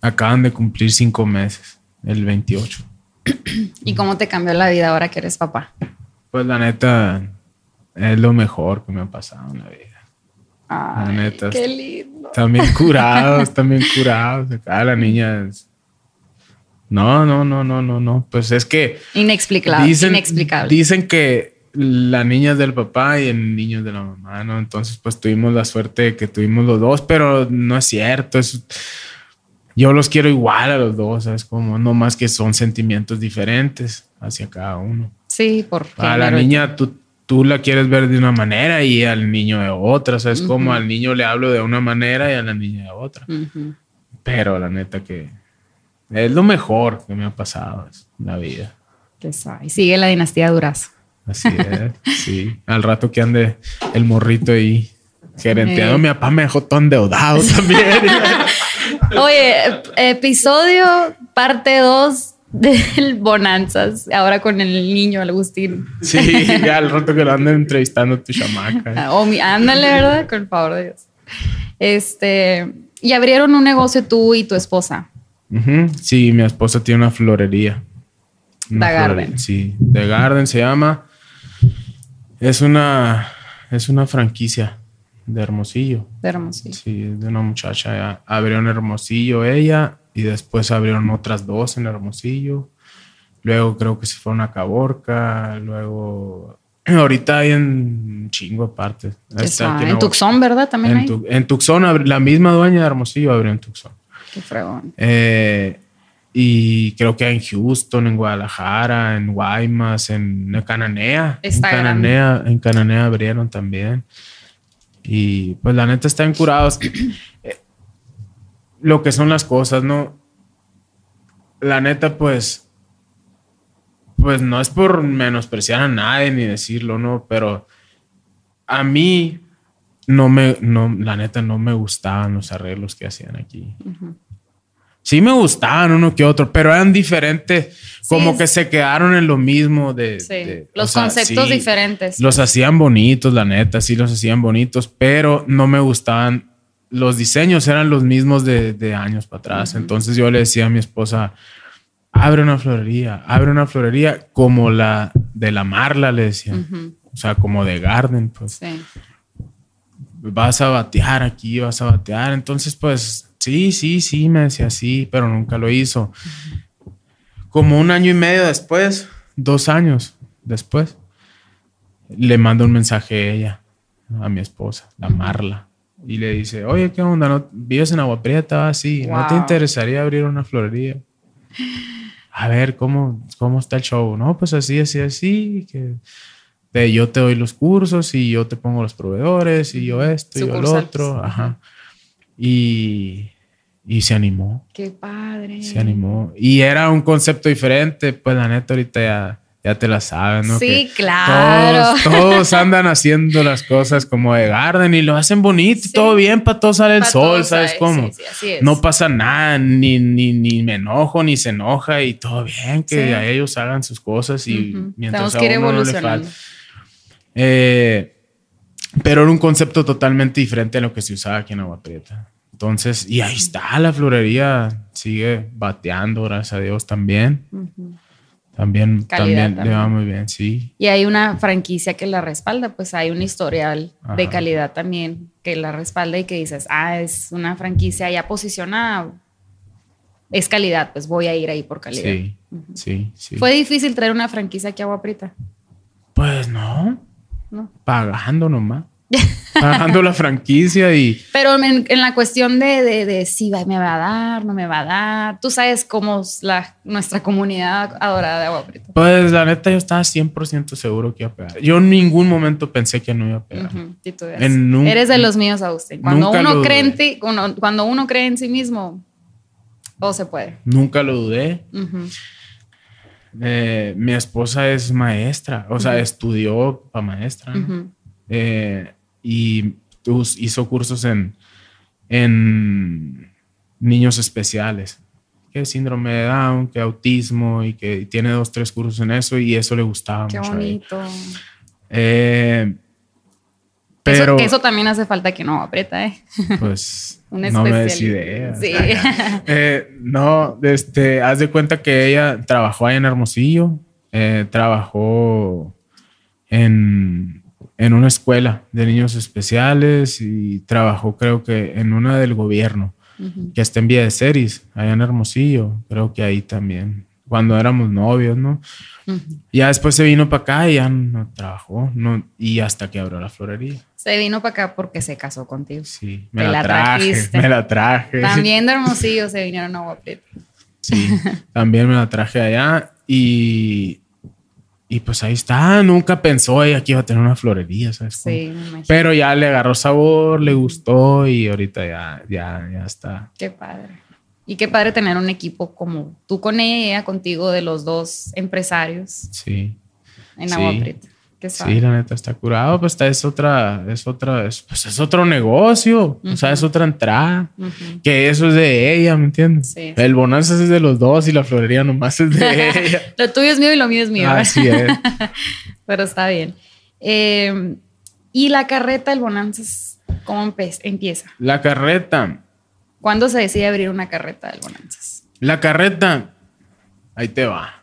Acaban de cumplir cinco meses, el 28. *clears throat* ¿Y cómo te cambió la vida ahora que eres papá? Pues la neta, es lo mejor que me ha pasado en la vida. Ay, La neta, qué lindo. Están bien curados, *laughs* están bien curados. Acá la niña es- No, no, no, no, no, no. Pues es que Inexplicable. dicen, inexplicable. dicen que la niña es del papá y el niño es de la mamá, ¿no? Entonces, pues tuvimos la suerte de que tuvimos los dos, pero no es cierto. Es... Yo los quiero igual a los dos, ¿sabes? Como no más que son sentimientos diferentes hacia cada uno. sí, por A la niña tú, tú la quieres ver de una manera y al niño de otra. O sea, es como al niño le hablo de una manera y a la niña de otra. Ujú. Pero la neta que es lo mejor que me ha pasado en la vida. Y sigue la dinastía Durazo. Así es. *laughs* sí. Al rato que ande el morrito ahí gerenteado, Eh. mi papá me dejó todo endeudado *laughs* también. Oye, ep- episodio parte 2 del Bonanzas. Ahora con el niño Agustín. sí, ya al rato que lo anden entrevistando tu chamaca. Ah, O mi, ándale, ¿verdad? Con el favor de Dios. Este. Y abrieron un negocio tú y tu esposa. Sí, mi esposa tiene una florería. Una The Garden. florería, Sí, The Garden se llama. Es una, es una franquicia de Hermosillo. De Hermosillo. Sí, es de una muchacha. Abrió en Hermosillo ella y después abrieron otras dos en Hermosillo. Luego creo que se fueron a Caborca. Luego, *clears throat* ahorita hay en un chingo aparte. Está En Tucson, ¿verdad? También en, hay. Tu- en Tucson, la misma dueña de Hermosillo abrió en Tucson. Qué fregón. Eh, y creo que en Houston, en Guadalajara, en Guaymas, en Cananea. Está en Cananea, en Cananea abrieron también. Y pues la neta están curados. *clears throat* Eh, Lo que son las cosas, ¿no? La neta, pues. Pues no es por menospreciar a nadie ni decirlo, ¿no? Pero a mí no me, no, la neta no me gustaban los arreglos que hacían aquí. Sí me gustaban uno que otro, pero eran diferentes, como es- que se quedaron en lo mismo de... Sí. de- Los sea, conceptos sí, diferentes. Los hacían bonitos, la neta, sí los hacían bonitos, pero no me gustaban, los diseños eran los mismos de, de años para atrás. Entonces yo le decía a mi esposa, abre una florería, abre una florería como la de la Marla, le decía. O sea, como de Garden, pues Sí. Vas a batear aquí, vas a batear. Entonces, pues sí, sí, sí, me decía sí, pero nunca lo hizo. Como un año y medio después, dos años después, le manda un mensaje a ella, a mi esposa, la Marla. Y le dice, oye, ¿qué onda? ¿No, ¿Vives en Agua Prieta? Así, ¿no te Wow. interesaría abrir una florería? A ver, ¿cómo, ¿cómo está el show? No, pues así, así, así, que de yo te doy los cursos y yo te pongo los proveedores y yo esto y yo Sucursales. otro. Ajá. Y, y se animó, Qué padre. se animó. Y era un concepto diferente, pues la neta ahorita ya, ya te la sabes, ¿no? Sí, Que claro. Todos, todos andan haciendo las cosas como de Garden y lo hacen bonito Sí. todo bien, para todos sale el sol, ¿sabes cómo? Sí, sí, así es. No pasa nada, ni, ni, ni me enojo, ni se enoja y todo bien, que a ellos hagan sus cosas y Ujú. mientras Tenemos a uno no le falta. Eh, pero era un concepto totalmente diferente a lo que se usaba aquí en Agua Prieta. Entonces, y ahí está, la florería sigue bateando, gracias a Dios también. Ujú. También, Calidad también, le va también. muy bien, sí. Y hay una franquicia que la respalda, pues hay un historial de Ajá. calidad también que la respalda y que dices, ah, es una franquicia ya posicionada, es calidad, pues voy a ir ahí por calidad. Sí, sí, sí. Fue difícil traer una franquicia aquí a Agua Prieta, Pues no, ¿no? pagando nomás. pagando la franquicia y Pero en, en la cuestión de, de, de si va- me va a dar, no me va a dar, tú sabes cómo es la, nuestra comunidad adorada de Agua Prieta. Pues la neta yo estaba 100% seguro que iba a pegar. Yo en ningún momento pensé que no iba a pegar. Y tú eres, En nun- eres de los míos, Agustín. Cuando uno cree en ti, uno- cuando uno cree en sí mismo, todo se puede. Nunca lo dudé. Ujú. Eh, mi esposa es maestra, o sea, estudió para maestra. Eh, y hizo cursos en, en niños especiales. Que síndrome de Down, que autismo y que tiene dos, tres cursos en eso y eso le gustaba Qué mucho bonito. Eh, Pero, eso, que eso también hace falta que no aprieta, ¿eh? Pues *laughs* Un no me des especialista. ideas. Sí. Eh, no, este, haz de cuenta que ella trabajó ahí en Hermosillo, eh, trabajó en, en una escuela de niños especiales y trabajó creo que en una del gobierno, que está en Vía de Ceris, allá en Hermosillo, creo que ahí también, cuando éramos novios, ¿no? Ujú. Ya después se vino para acá y ya no trabajó, no, y hasta que abrió la florería. Se vino para acá porque se casó contigo. Sí, me Te la, traje, trajiste. me la traje. También de Hermosillo se vinieron a Agua Prieta. Sí, también me la traje allá y, y pues ahí está. Nunca pensó ella que iba a tener una florería, ¿sabes? Sí, me imagino. Pero ya le agarró sabor, le gustó y ahorita ya, ya, ya está. Qué padre. Y qué padre tener un equipo como tú con ella, ella contigo, de los dos empresarios Sí, en Sí. Agua suave. Sí, la neta está curado. Pues esta es otra, es otra, es, pues es otro negocio, o sea, es otra entrada. Que eso es de ella, ¿me entiendes? Sí. El Bonanza es de los dos y la florería nomás es de *laughs* ella. Lo tuyo es mío y lo mío es mío. Así es. *laughs* Pero está bien. Eh, y la carreta del Bonanzas, ¿cómo empieza? La carreta. ¿Cuándo se decide abrir una carreta del Bonanzas? La carreta, ahí te va.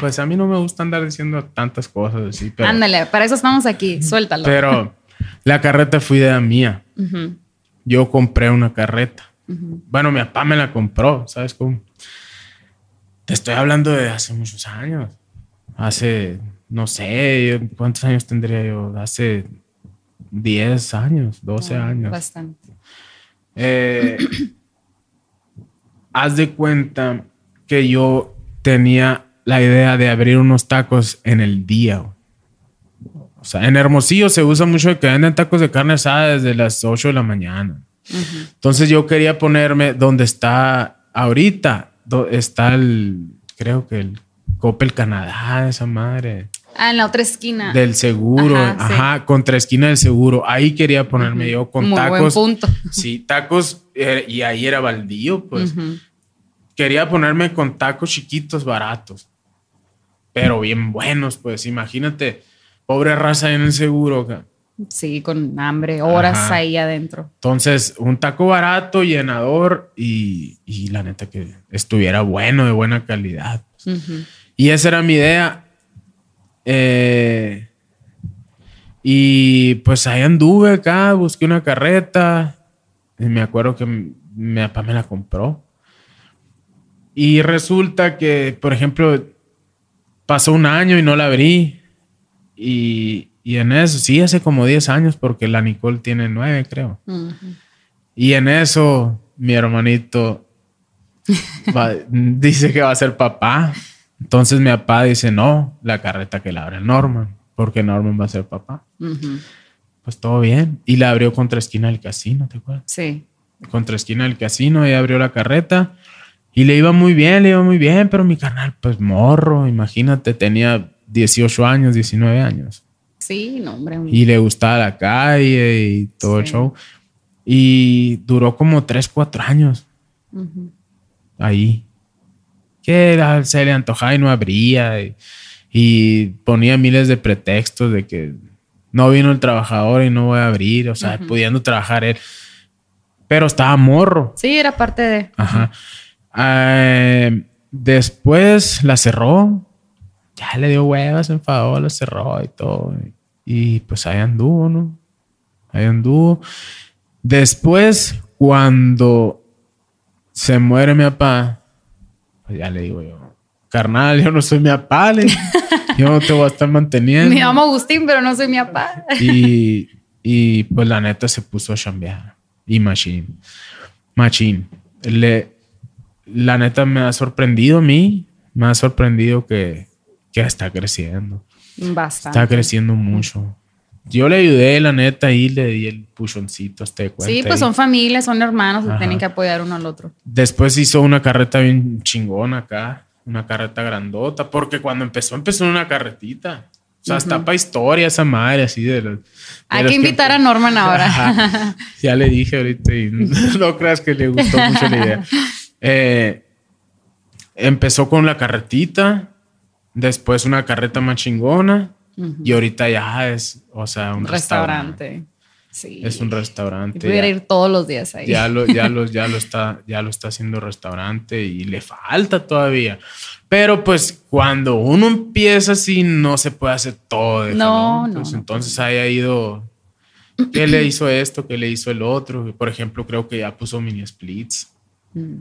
Pues a mí no me gusta andar diciendo tantas cosas así, pero, Ándale, para eso estamos aquí, suéltalo. pero la carreta fue idea mía. Ujú, Yo compré una carreta. Bueno, mi papá me la compró, ¿sabes cómo? Te estoy hablando de hace muchos años. Hace, no sé, ¿cuántos años tendría yo? Hace 10 años, 12 Ah, años. Bastante. Eh, *clears throat* haz de cuenta que yo tenía la idea de abrir unos tacos en el día. güey. O sea, en Hermosillo se usa mucho que venden tacos de carne asada desde las 8 de la mañana. Entonces yo quería ponerme donde está ahorita, está el, creo que el Coppel Canadá, esa madre, Ah, en la otra esquina. del seguro, Ajá, ajá, sí. contra esquina del seguro. Ahí quería ponerme yo con Muy tacos. buen punto. Sí, tacos, eh, y ahí era baldío, pues. Quería ponerme con tacos chiquitos, baratos, pero bien buenos, pues. Imagínate, pobre raza en el seguro. ca. Sí, con hambre, horas Ajá. ahí adentro. Entonces, un taco barato, llenador y, y la neta que estuviera bueno, de buena calidad. Ujú. Y esa era mi idea. Eh, y pues ahí anduve acá, busqué una carreta. Y me acuerdo que mi papá me la compró. Y resulta que, por ejemplo, pasó un año y no la abrí. Y, y en eso, sí, hace como 10 años, porque la Nicole tiene 9, creo. Y en eso, mi hermanito *laughs* va- dice que va a ser papá. Entonces mi papá dice, no, la carreta que la abre Norman, porque Norman va a ser papá. Pues todo bien. Y la abrió contra esquina del casino, ¿te acuerdas? Sí. Contra esquina del casino, ella abrió la carreta y le iba muy bien, le iba muy bien, pero mi carnal, pues morro, imagínate, tenía 18 años, 19 años. Sí, no, hombre. Y le gustaba la calle y todo el Sí. show. Y duró como 3, 4 años Ujú. ahí. Que se le antojaba y no abría. Y, y ponía miles de pretextos de que no vino el trabajador y no voy a abrir. O sea, Ujú. pudiendo trabajar él. Pero estaba morro. Sí, era parte de. Ajá. Eh, después la cerró. Ya le dio huevas, se enfadó, la cerró y todo. Y pues ahí anduvo, ¿no? Ahí anduvo. Después, cuando se muere mi papá, pues ya le digo yo, carnal, yo no soy mi papá, le *laughs* yo no te voy a estar manteniendo. Me llamo Agustín, pero no soy mi papá. Y, y pues la neta se puso a chambear. Y Machine. Machine. Le, la neta me ha sorprendido a mí. Me ha sorprendido que, que está creciendo. Bastante. Está creciendo mucho. Yo le ayudé, la neta, y le di el puchoncito, este cuenta. Sí, pues ahí. son familias, son hermanos, se tienen que apoyar uno al otro. Después hizo una carreta bien chingona acá. Una carreta grandota. Porque cuando empezó, empezó en una carretita. O sea, está para historia esa madre así de los- de Hay los que invitar a Norman ahora. Ajá. Ya le dije ahorita y *laughs* no creas que le gustó mucho la idea. Eh, empezó con la carretita, después una carreta más chingona Y ahorita ya es, o sea, un restaurante. Restaurante. Sí. Es un restaurante. pudiera ya- ir todos los días ahí. ya lo, ya lo, ya lo *laughs* está, ya lo está haciendo restaurante y le falta todavía. Pero pues cuando uno empieza así, no se puede hacer todo. de No, no, Pues, no. entonces haya ido. ¿Qué le hizo esto? ¿Qué le hizo el otro? Por ejemplo, creo que ya puso mini splits. Mm,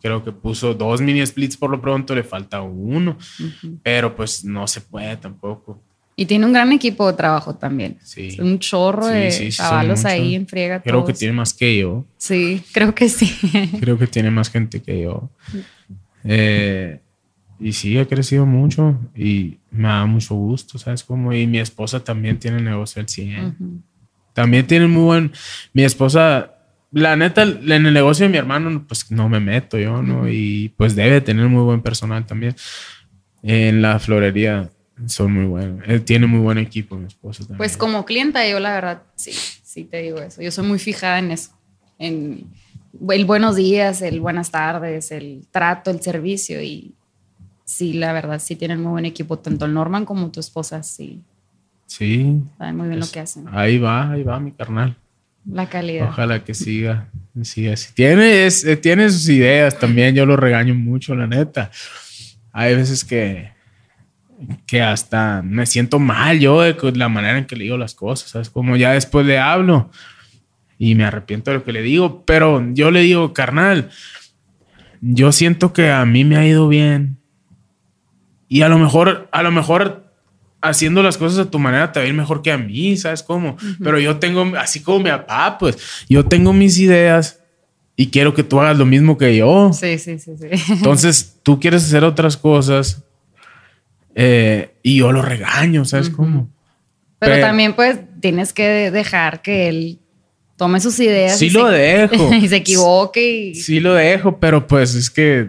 Creo que puso dos mini splits por lo pronto, le falta uno. ujú. Pero pues no se puede tampoco. Y tiene un gran equipo de trabajo también. Sí. Es un chorro Sí, de sí, muchos. ahí en friega. Creo que todos. tiene más que yo. Sí, creo que sí. *laughs* Creo que tiene más gente que yo. Eh, y sí, ha crecido mucho y me da mucho gusto, ¿sabes? Como, y mi esposa también tiene negocio al 100. Ujú. También tiene muy buen. Mi esposa, la neta, en el negocio de mi hermano, pues no me meto yo, ¿no? Y pues debe tener muy buen personal también. En la florería son muy buenos. Él tiene muy buen equipo, mi esposa también. Pues como clienta, yo la verdad, sí, sí te digo eso. Yo soy muy fijada en eso. En el buenos días, el buenas tardes, el trato, el servicio. Y sí, la verdad, sí tienen muy buen equipo. Tanto el Norman como tu esposa, sí. Sí. Saben muy bien pues, lo que hacen. Ahí va, ahí va mi carnal. La calidad. Ojalá que siga, siga así. Tiene, eh, tiene sus ideas también, yo lo regaño mucho, la neta. Hay veces que, que hasta me siento mal yo de la manera en que le digo las cosas, ¿sabes? Como ya después le hablo y me arrepiento de lo que le digo, pero yo le digo, carnal, yo siento que a mí me ha ido bien y a lo mejor, a lo mejor haciendo las cosas a tu manera te va a ir mejor que a mí, ¿sabes cómo? Pero yo tengo, así como mi papá, pues yo tengo mis ideas y quiero que tú hagas lo mismo que yo. Sí, sí, sí, sí. Entonces tú quieres hacer otras cosas eh, y yo lo regaño, ¿sabes cómo? Pero Pero- también, pues, tienes que dejar que él tome sus ideas. Sí y lo se- dejo. *laughs* y se equivoque. Y, Sí lo dejo, pero pues es que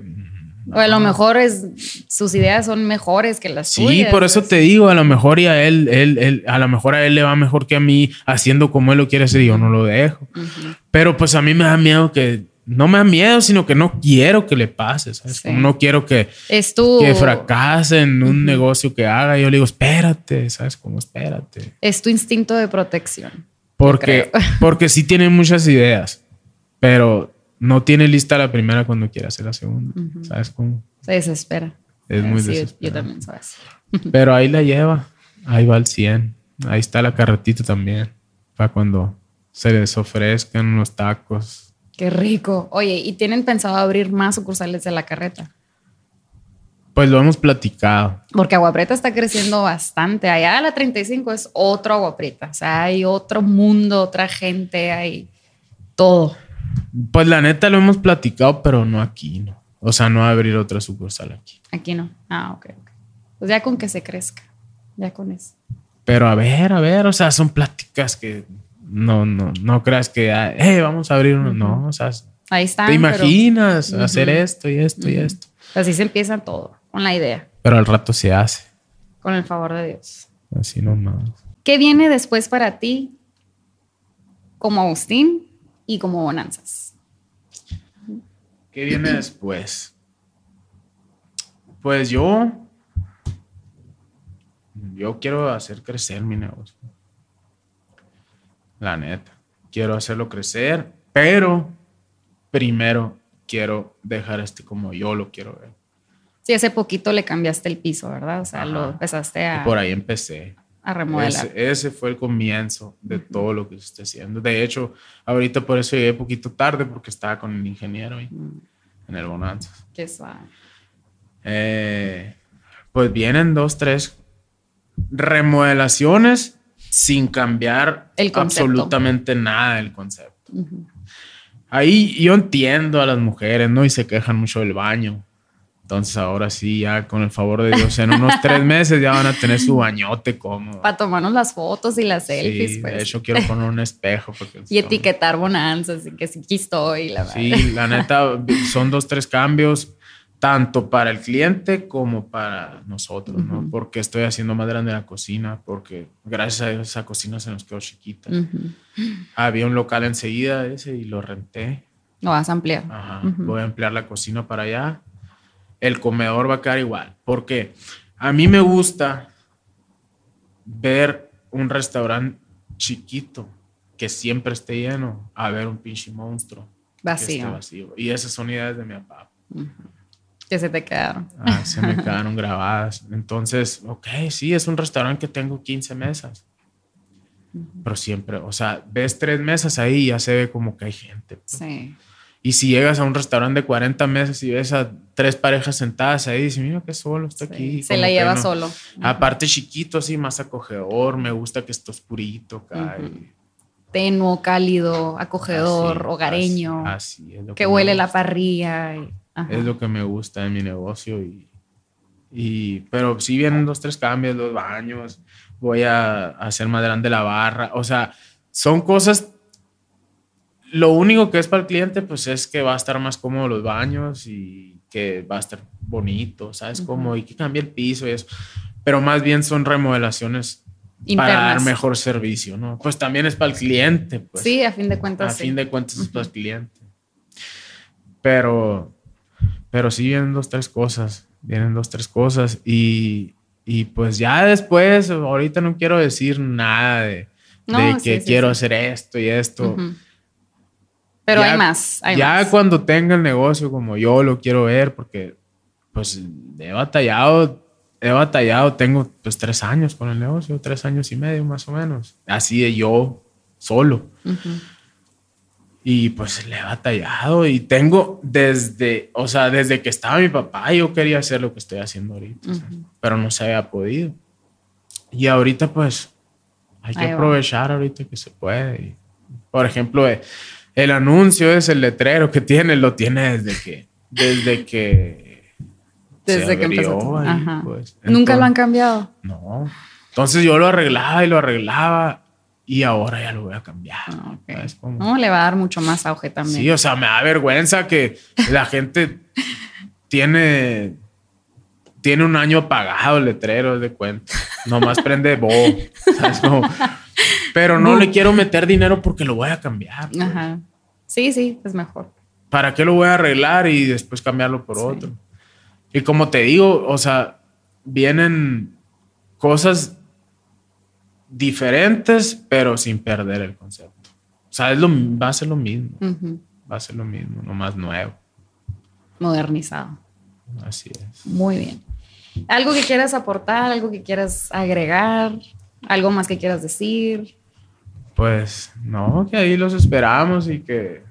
O a lo mejor es, sus ideas son mejores que las Sí, tuyas. por eso te digo, a lo mejor y a él, él, él- a lo mejor a él le va mejor que a mí haciendo como él lo quiere hacer y yo no lo dejo. Ujú. Pero pues a mí me da miedo que, no me da miedo, sino que no quiero que le pase, ¿sabes? Sí. Como no quiero que, Es tu, que fracase en un negocio que haga. Yo le digo, espérate, ¿sabes? Como espérate. es tu instinto de protección. Porque, *laughs* porque sí tiene muchas ideas, pero no tiene lista la primera cuando quiere hacer la segunda, ¿sabes? Como, Se desespera. Es muy Sí, yo- también soy así. *laughs* Pero ahí la lleva. Ahí va al 100. Ahí está la carretita también. Para cuando se les ofrezcan unos tacos. Qué rico. Oye, ¿y tienen pensado abrir más sucursales de la carreta? Pues lo hemos platicado. Porque Agua Prieta está creciendo bastante. Allá a la 35 es otro Agua Prieta. O sea, hay otro mundo, otra gente, hay todo. Pues la neta lo hemos platicado, pero no aquí, ¿no? O sea, no abrir otra sucursal aquí. Aquí no. Ah, ok, ok. Pues ya con que se crezca. Ya con eso. Pero a ver, a ver, o sea, son pláticas que no, no, no creas que, ah, eh, vamos a abrir uno. No, o sea, Ahí está. te imaginas hacer esto y esto y esto. Así se empieza todo, con la idea, Pero al rato se hace. con el favor de Dios. Así nomás. ¿Qué viene después para ti como Agustín y como Bonanzas? ¿Qué viene después? Pues yo. Yo quiero hacer crecer mi negocio. La neta. Quiero hacerlo crecer, pero primero quiero dejar este como yo lo quiero ver. Sí, hace poquito le cambiaste el piso, ¿verdad? O sea, Ajá. lo empezaste a, Y por ahí empecé. A remodelar. Ese, ese fue el comienzo de todo lo que estoy haciendo. De hecho, ahorita por eso llegué poquito tarde porque estaba con el ingeniero ahí, Mm, en el Bonanza. qué suave. Eh, pues vienen dos, tres remodelaciones sin cambiar El absolutamente nada del concepto. Ujú. Ahí yo entiendo a las mujeres, ¿no? Y se quejan mucho del baño. Entonces ahora sí, ya con el favor de Dios, en unos tres *laughs* meses ya van a tener su bañote cómodo. Para tomarnos las fotos y las selfies, Sí, pues. de hecho quiero poner un *laughs* espejo. Porque y etiquetar Bonanzas y que sí, aquí estoy, la. Sí, la neta, *laughs* son dos, tres cambios, tanto para el cliente como para nosotros, ¿no? Ujú. Porque estoy haciendo más grande la cocina, porque gracias a Dios esa cocina se nos quedó chiquita. Ujú. Había un local enseguida ese y lo renté. Lo vas a ampliar. Ajá, Ujú. Voy a ampliar la cocina para allá. El comedor va a quedar igual, porque a mí me gusta ver un restaurante chiquito que siempre esté lleno a ver un pinche monstruo Vacío. vacío. Y esas son ideas de mi papá. Que se te quedaron. Ah, se me *laughs* quedaron grabadas. Entonces, ok, sí, es un restaurante que tengo 15 mesas. Pero siempre, o sea, ves tres mesas ahí y ya se ve como que hay gente. pues. Sí. Y si llegas a un restaurante de 40 mesas y ves a tres parejas sentadas ahí, dices, mira que solo está sí. aquí. Se la que lleva no. solo. Aparte chiquito, así, más acogedor. Me gusta que esté oscurito acá. y- Tenuo, cálido, acogedor, así, hogareño. Así, así es lo que me huele la parrilla. y-. Es lo que me gusta de mi negocio. Y, y, pero si vienen dos, tres cambios, los baños. Voy a hacer más grande la barra. O sea, son cosas. Lo único que es para el cliente, pues es que va a estar más cómodo los baños y que va a estar bonito, ¿sabes? Como y que cambie el piso y eso. Pero más bien son remodelaciones para dar Internas. mejor servicio, ¿no? Pues también es para el cliente, pues. sí, a fin de cuentas. A sí. fin de cuentas es para el cliente. Pero, pero sí vienen dos, tres cosas. Vienen dos, tres cosas. Y, y pues ya después, ahorita no quiero decir nada de, No, de que sí, quiero sí. hacer esto y esto. Ujú. Pero Ya- hay más. hay ya más. cuando tenga el negocio como yo lo quiero ver, porque pues he batallado, he batallado, tengo pues tres años con el negocio, tres años y medio más o menos. Así de yo solo. Ujú. Y pues le he batallado y tengo desde, o sea, desde que estaba mi papá, yo quería hacer lo que estoy haciendo ahorita, o sea, pero no se había podido. Y ahorita pues hay que Ahí va. aprovechar ahorita que se puede. Por ejemplo, eh, el anuncio es el letrero que tiene, lo tiene desde que, desde que, se Desde que abrió empezó. Ajá. pues. Nunca lo han cambiado. No. Entonces yo lo arreglaba y lo arreglaba y ahora ya lo voy a cambiar. Ah, ok. ¿sabes cómo? No, le va a dar mucho más auge también. Sí, o sea, me da vergüenza que la gente tiene, tiene un año pagado el letrero de cuenta. Nomás prende bo. ¿sabes? Como, pero no le quiero meter dinero porque lo voy a cambiar. pues. Ajá. Sí, sí, es mejor. ¿Para qué lo voy a arreglar y después cambiarlo por Sí. otro? Y como te digo, o sea, vienen cosas diferentes, pero sin perder el concepto. O sea, es lo, va a ser lo mismo. Va a ser lo mismo, nomás nuevo. Modernizado. Así es. Muy bien. ¿Algo que quieras aportar? ¿Algo que quieras agregar? ¿Algo más que quieras decir? Pues no, que ahí los esperamos y que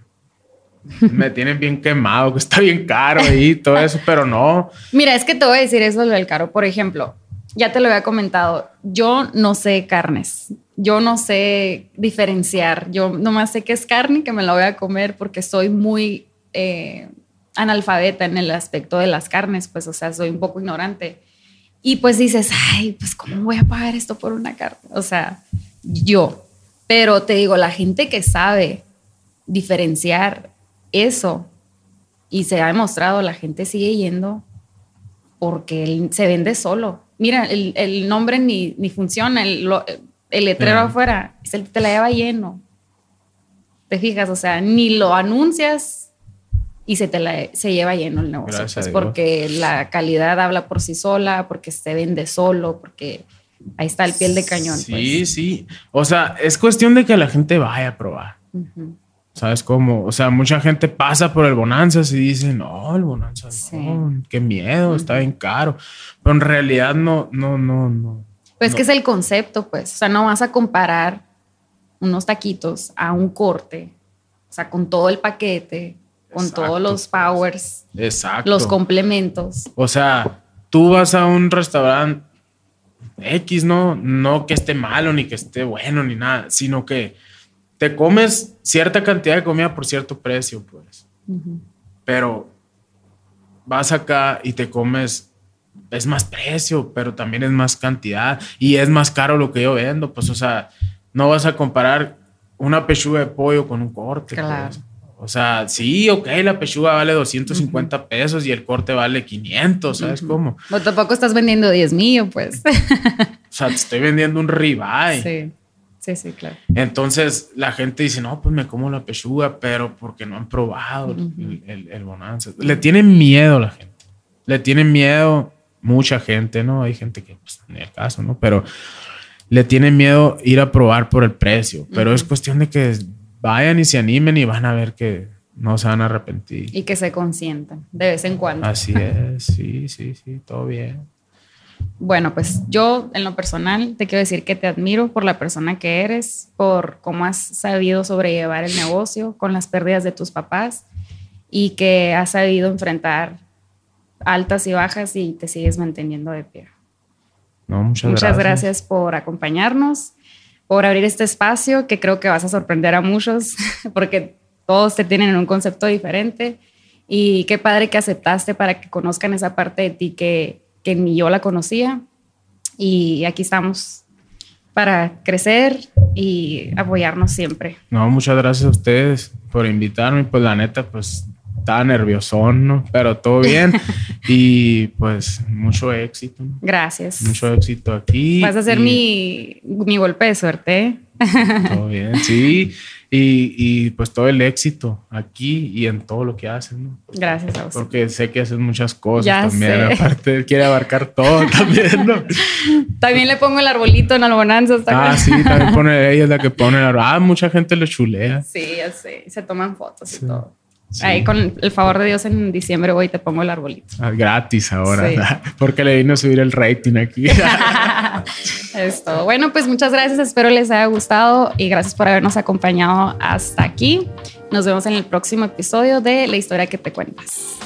me *laughs* tienen bien quemado, que está bien caro ahí, todo eso, pero no. Mira, es que te voy a decir eso del caro. Por ejemplo, ya te lo había comentado, yo no sé carnes. Yo no sé diferenciar. Yo nomás sé que es carne y que me la voy a comer porque soy muy eh, analfabeta en el aspecto de las carnes, pues, o sea, soy un poco ignorante. Y pues dices, ay, pues, ¿cómo voy a pagar esto por una carne? O sea, yo. Pero te digo, la gente que sabe diferenciar eso y se ha demostrado, la gente sigue yendo porque él se vende solo. Mira, el, el nombre ni, ni funciona, el, lo- el letrero afuera, se te la lleva lleno. ¿Te fijas? O sea, ni lo anuncias y se te la, se lleva lleno el negocio. Gracias pues, porque la calidad habla por sí sola, porque se vende solo, porque ahí está el piel de cañón. Sí, pues. sí. O sea, es cuestión de que la gente vaya a probar. Ujú. ¿Sabes cómo? O sea, mucha gente pasa por el Bonanzas y dice, no, el Bonanzas, Sí. no, qué miedo, está bien caro. Pero en realidad no, no, no, no. Pues No. que es el concepto, pues. O sea, no vas a comparar unos taquitos a un corte. O sea, con todo el paquete, con Exacto, todos los pues. powers, Exacto. los complementos. O sea, tú vas a un restaurante X, ¿no? No que esté malo, ni que esté bueno, ni nada, sino que te comes cierta cantidad de comida por cierto precio, pues. Pero vas acá y te comes, es más precio, pero también es más cantidad y es más caro lo que yo vendo, pues, o sea, no vas a comparar una pechuga de pollo con un corte. Claro. pues. O sea, sí, ok, la pechuga vale 250 pesos y el corte vale 500, ¿sabes cómo? Pero tampoco estás vendiendo 10 mío, pues. O sea, te estoy vendiendo un ribeye. sí, sí, sí, claro. Entonces la gente dice, no, pues me como la pechuga, pero porque no han probado el, el, el bonanza. Le tienen miedo la gente. Le tienen miedo mucha gente, ¿no? Hay gente que, pues, ni el caso, ¿no? Pero le tienen miedo ir a probar por el precio, pero es cuestión de que vayan y se animen y van a ver que no se van a arrepentir. Y que se consientan de vez en cuando. Así es, sí, sí, sí, todo bien. Bueno, pues yo en lo personal te quiero decir que te admiro por la persona que eres, por cómo has sabido sobrellevar el negocio con las pérdidas de tus papás y que has sabido enfrentar altas y bajas y te sigues manteniendo de pie. No, muchas, muchas gracias. por acompañarnos, por abrir este espacio que creo que vas a sorprender a muchos *laughs* porque todos te tienen un concepto diferente y qué padre que aceptaste para que conozcan esa parte de ti que, que ni yo la conocía y aquí estamos para crecer y apoyarnos siempre. No, muchas gracias a ustedes por invitarme. Pues la neta, pues estaba nerviosón, ¿no? Pero todo bien. *laughs* y pues mucho éxito. Gracias. Mucho éxito aquí. Vas a ser mi, mi golpe de suerte. ¿eh? Todo bien, sí. Y, y, pues todo el éxito aquí y en todo lo que haces, ¿no? Gracias a usted. Porque sé que haces muchas cosas también. Aparte, quiere abarcar todo *laughs* también, ¿no? también le pongo el arbolito en Albonanzas. Ah, sí, también pone *laughs* ella, es la que pone el arbolito. Ah, mucha gente lo chulea. Sí, ya sé. Se toman fotos y todo. Ahí con el favor de Dios en diciembre voy y te pongo el arbolito. Ah, gratis ahora, *laughs* porque le vino a subir el rating aquí. *laughs* es todo. Bueno, pues muchas gracias, espero les haya gustado y gracias por habernos acompañado hasta aquí. Nos vemos en el próximo episodio de La historia que te cuentas.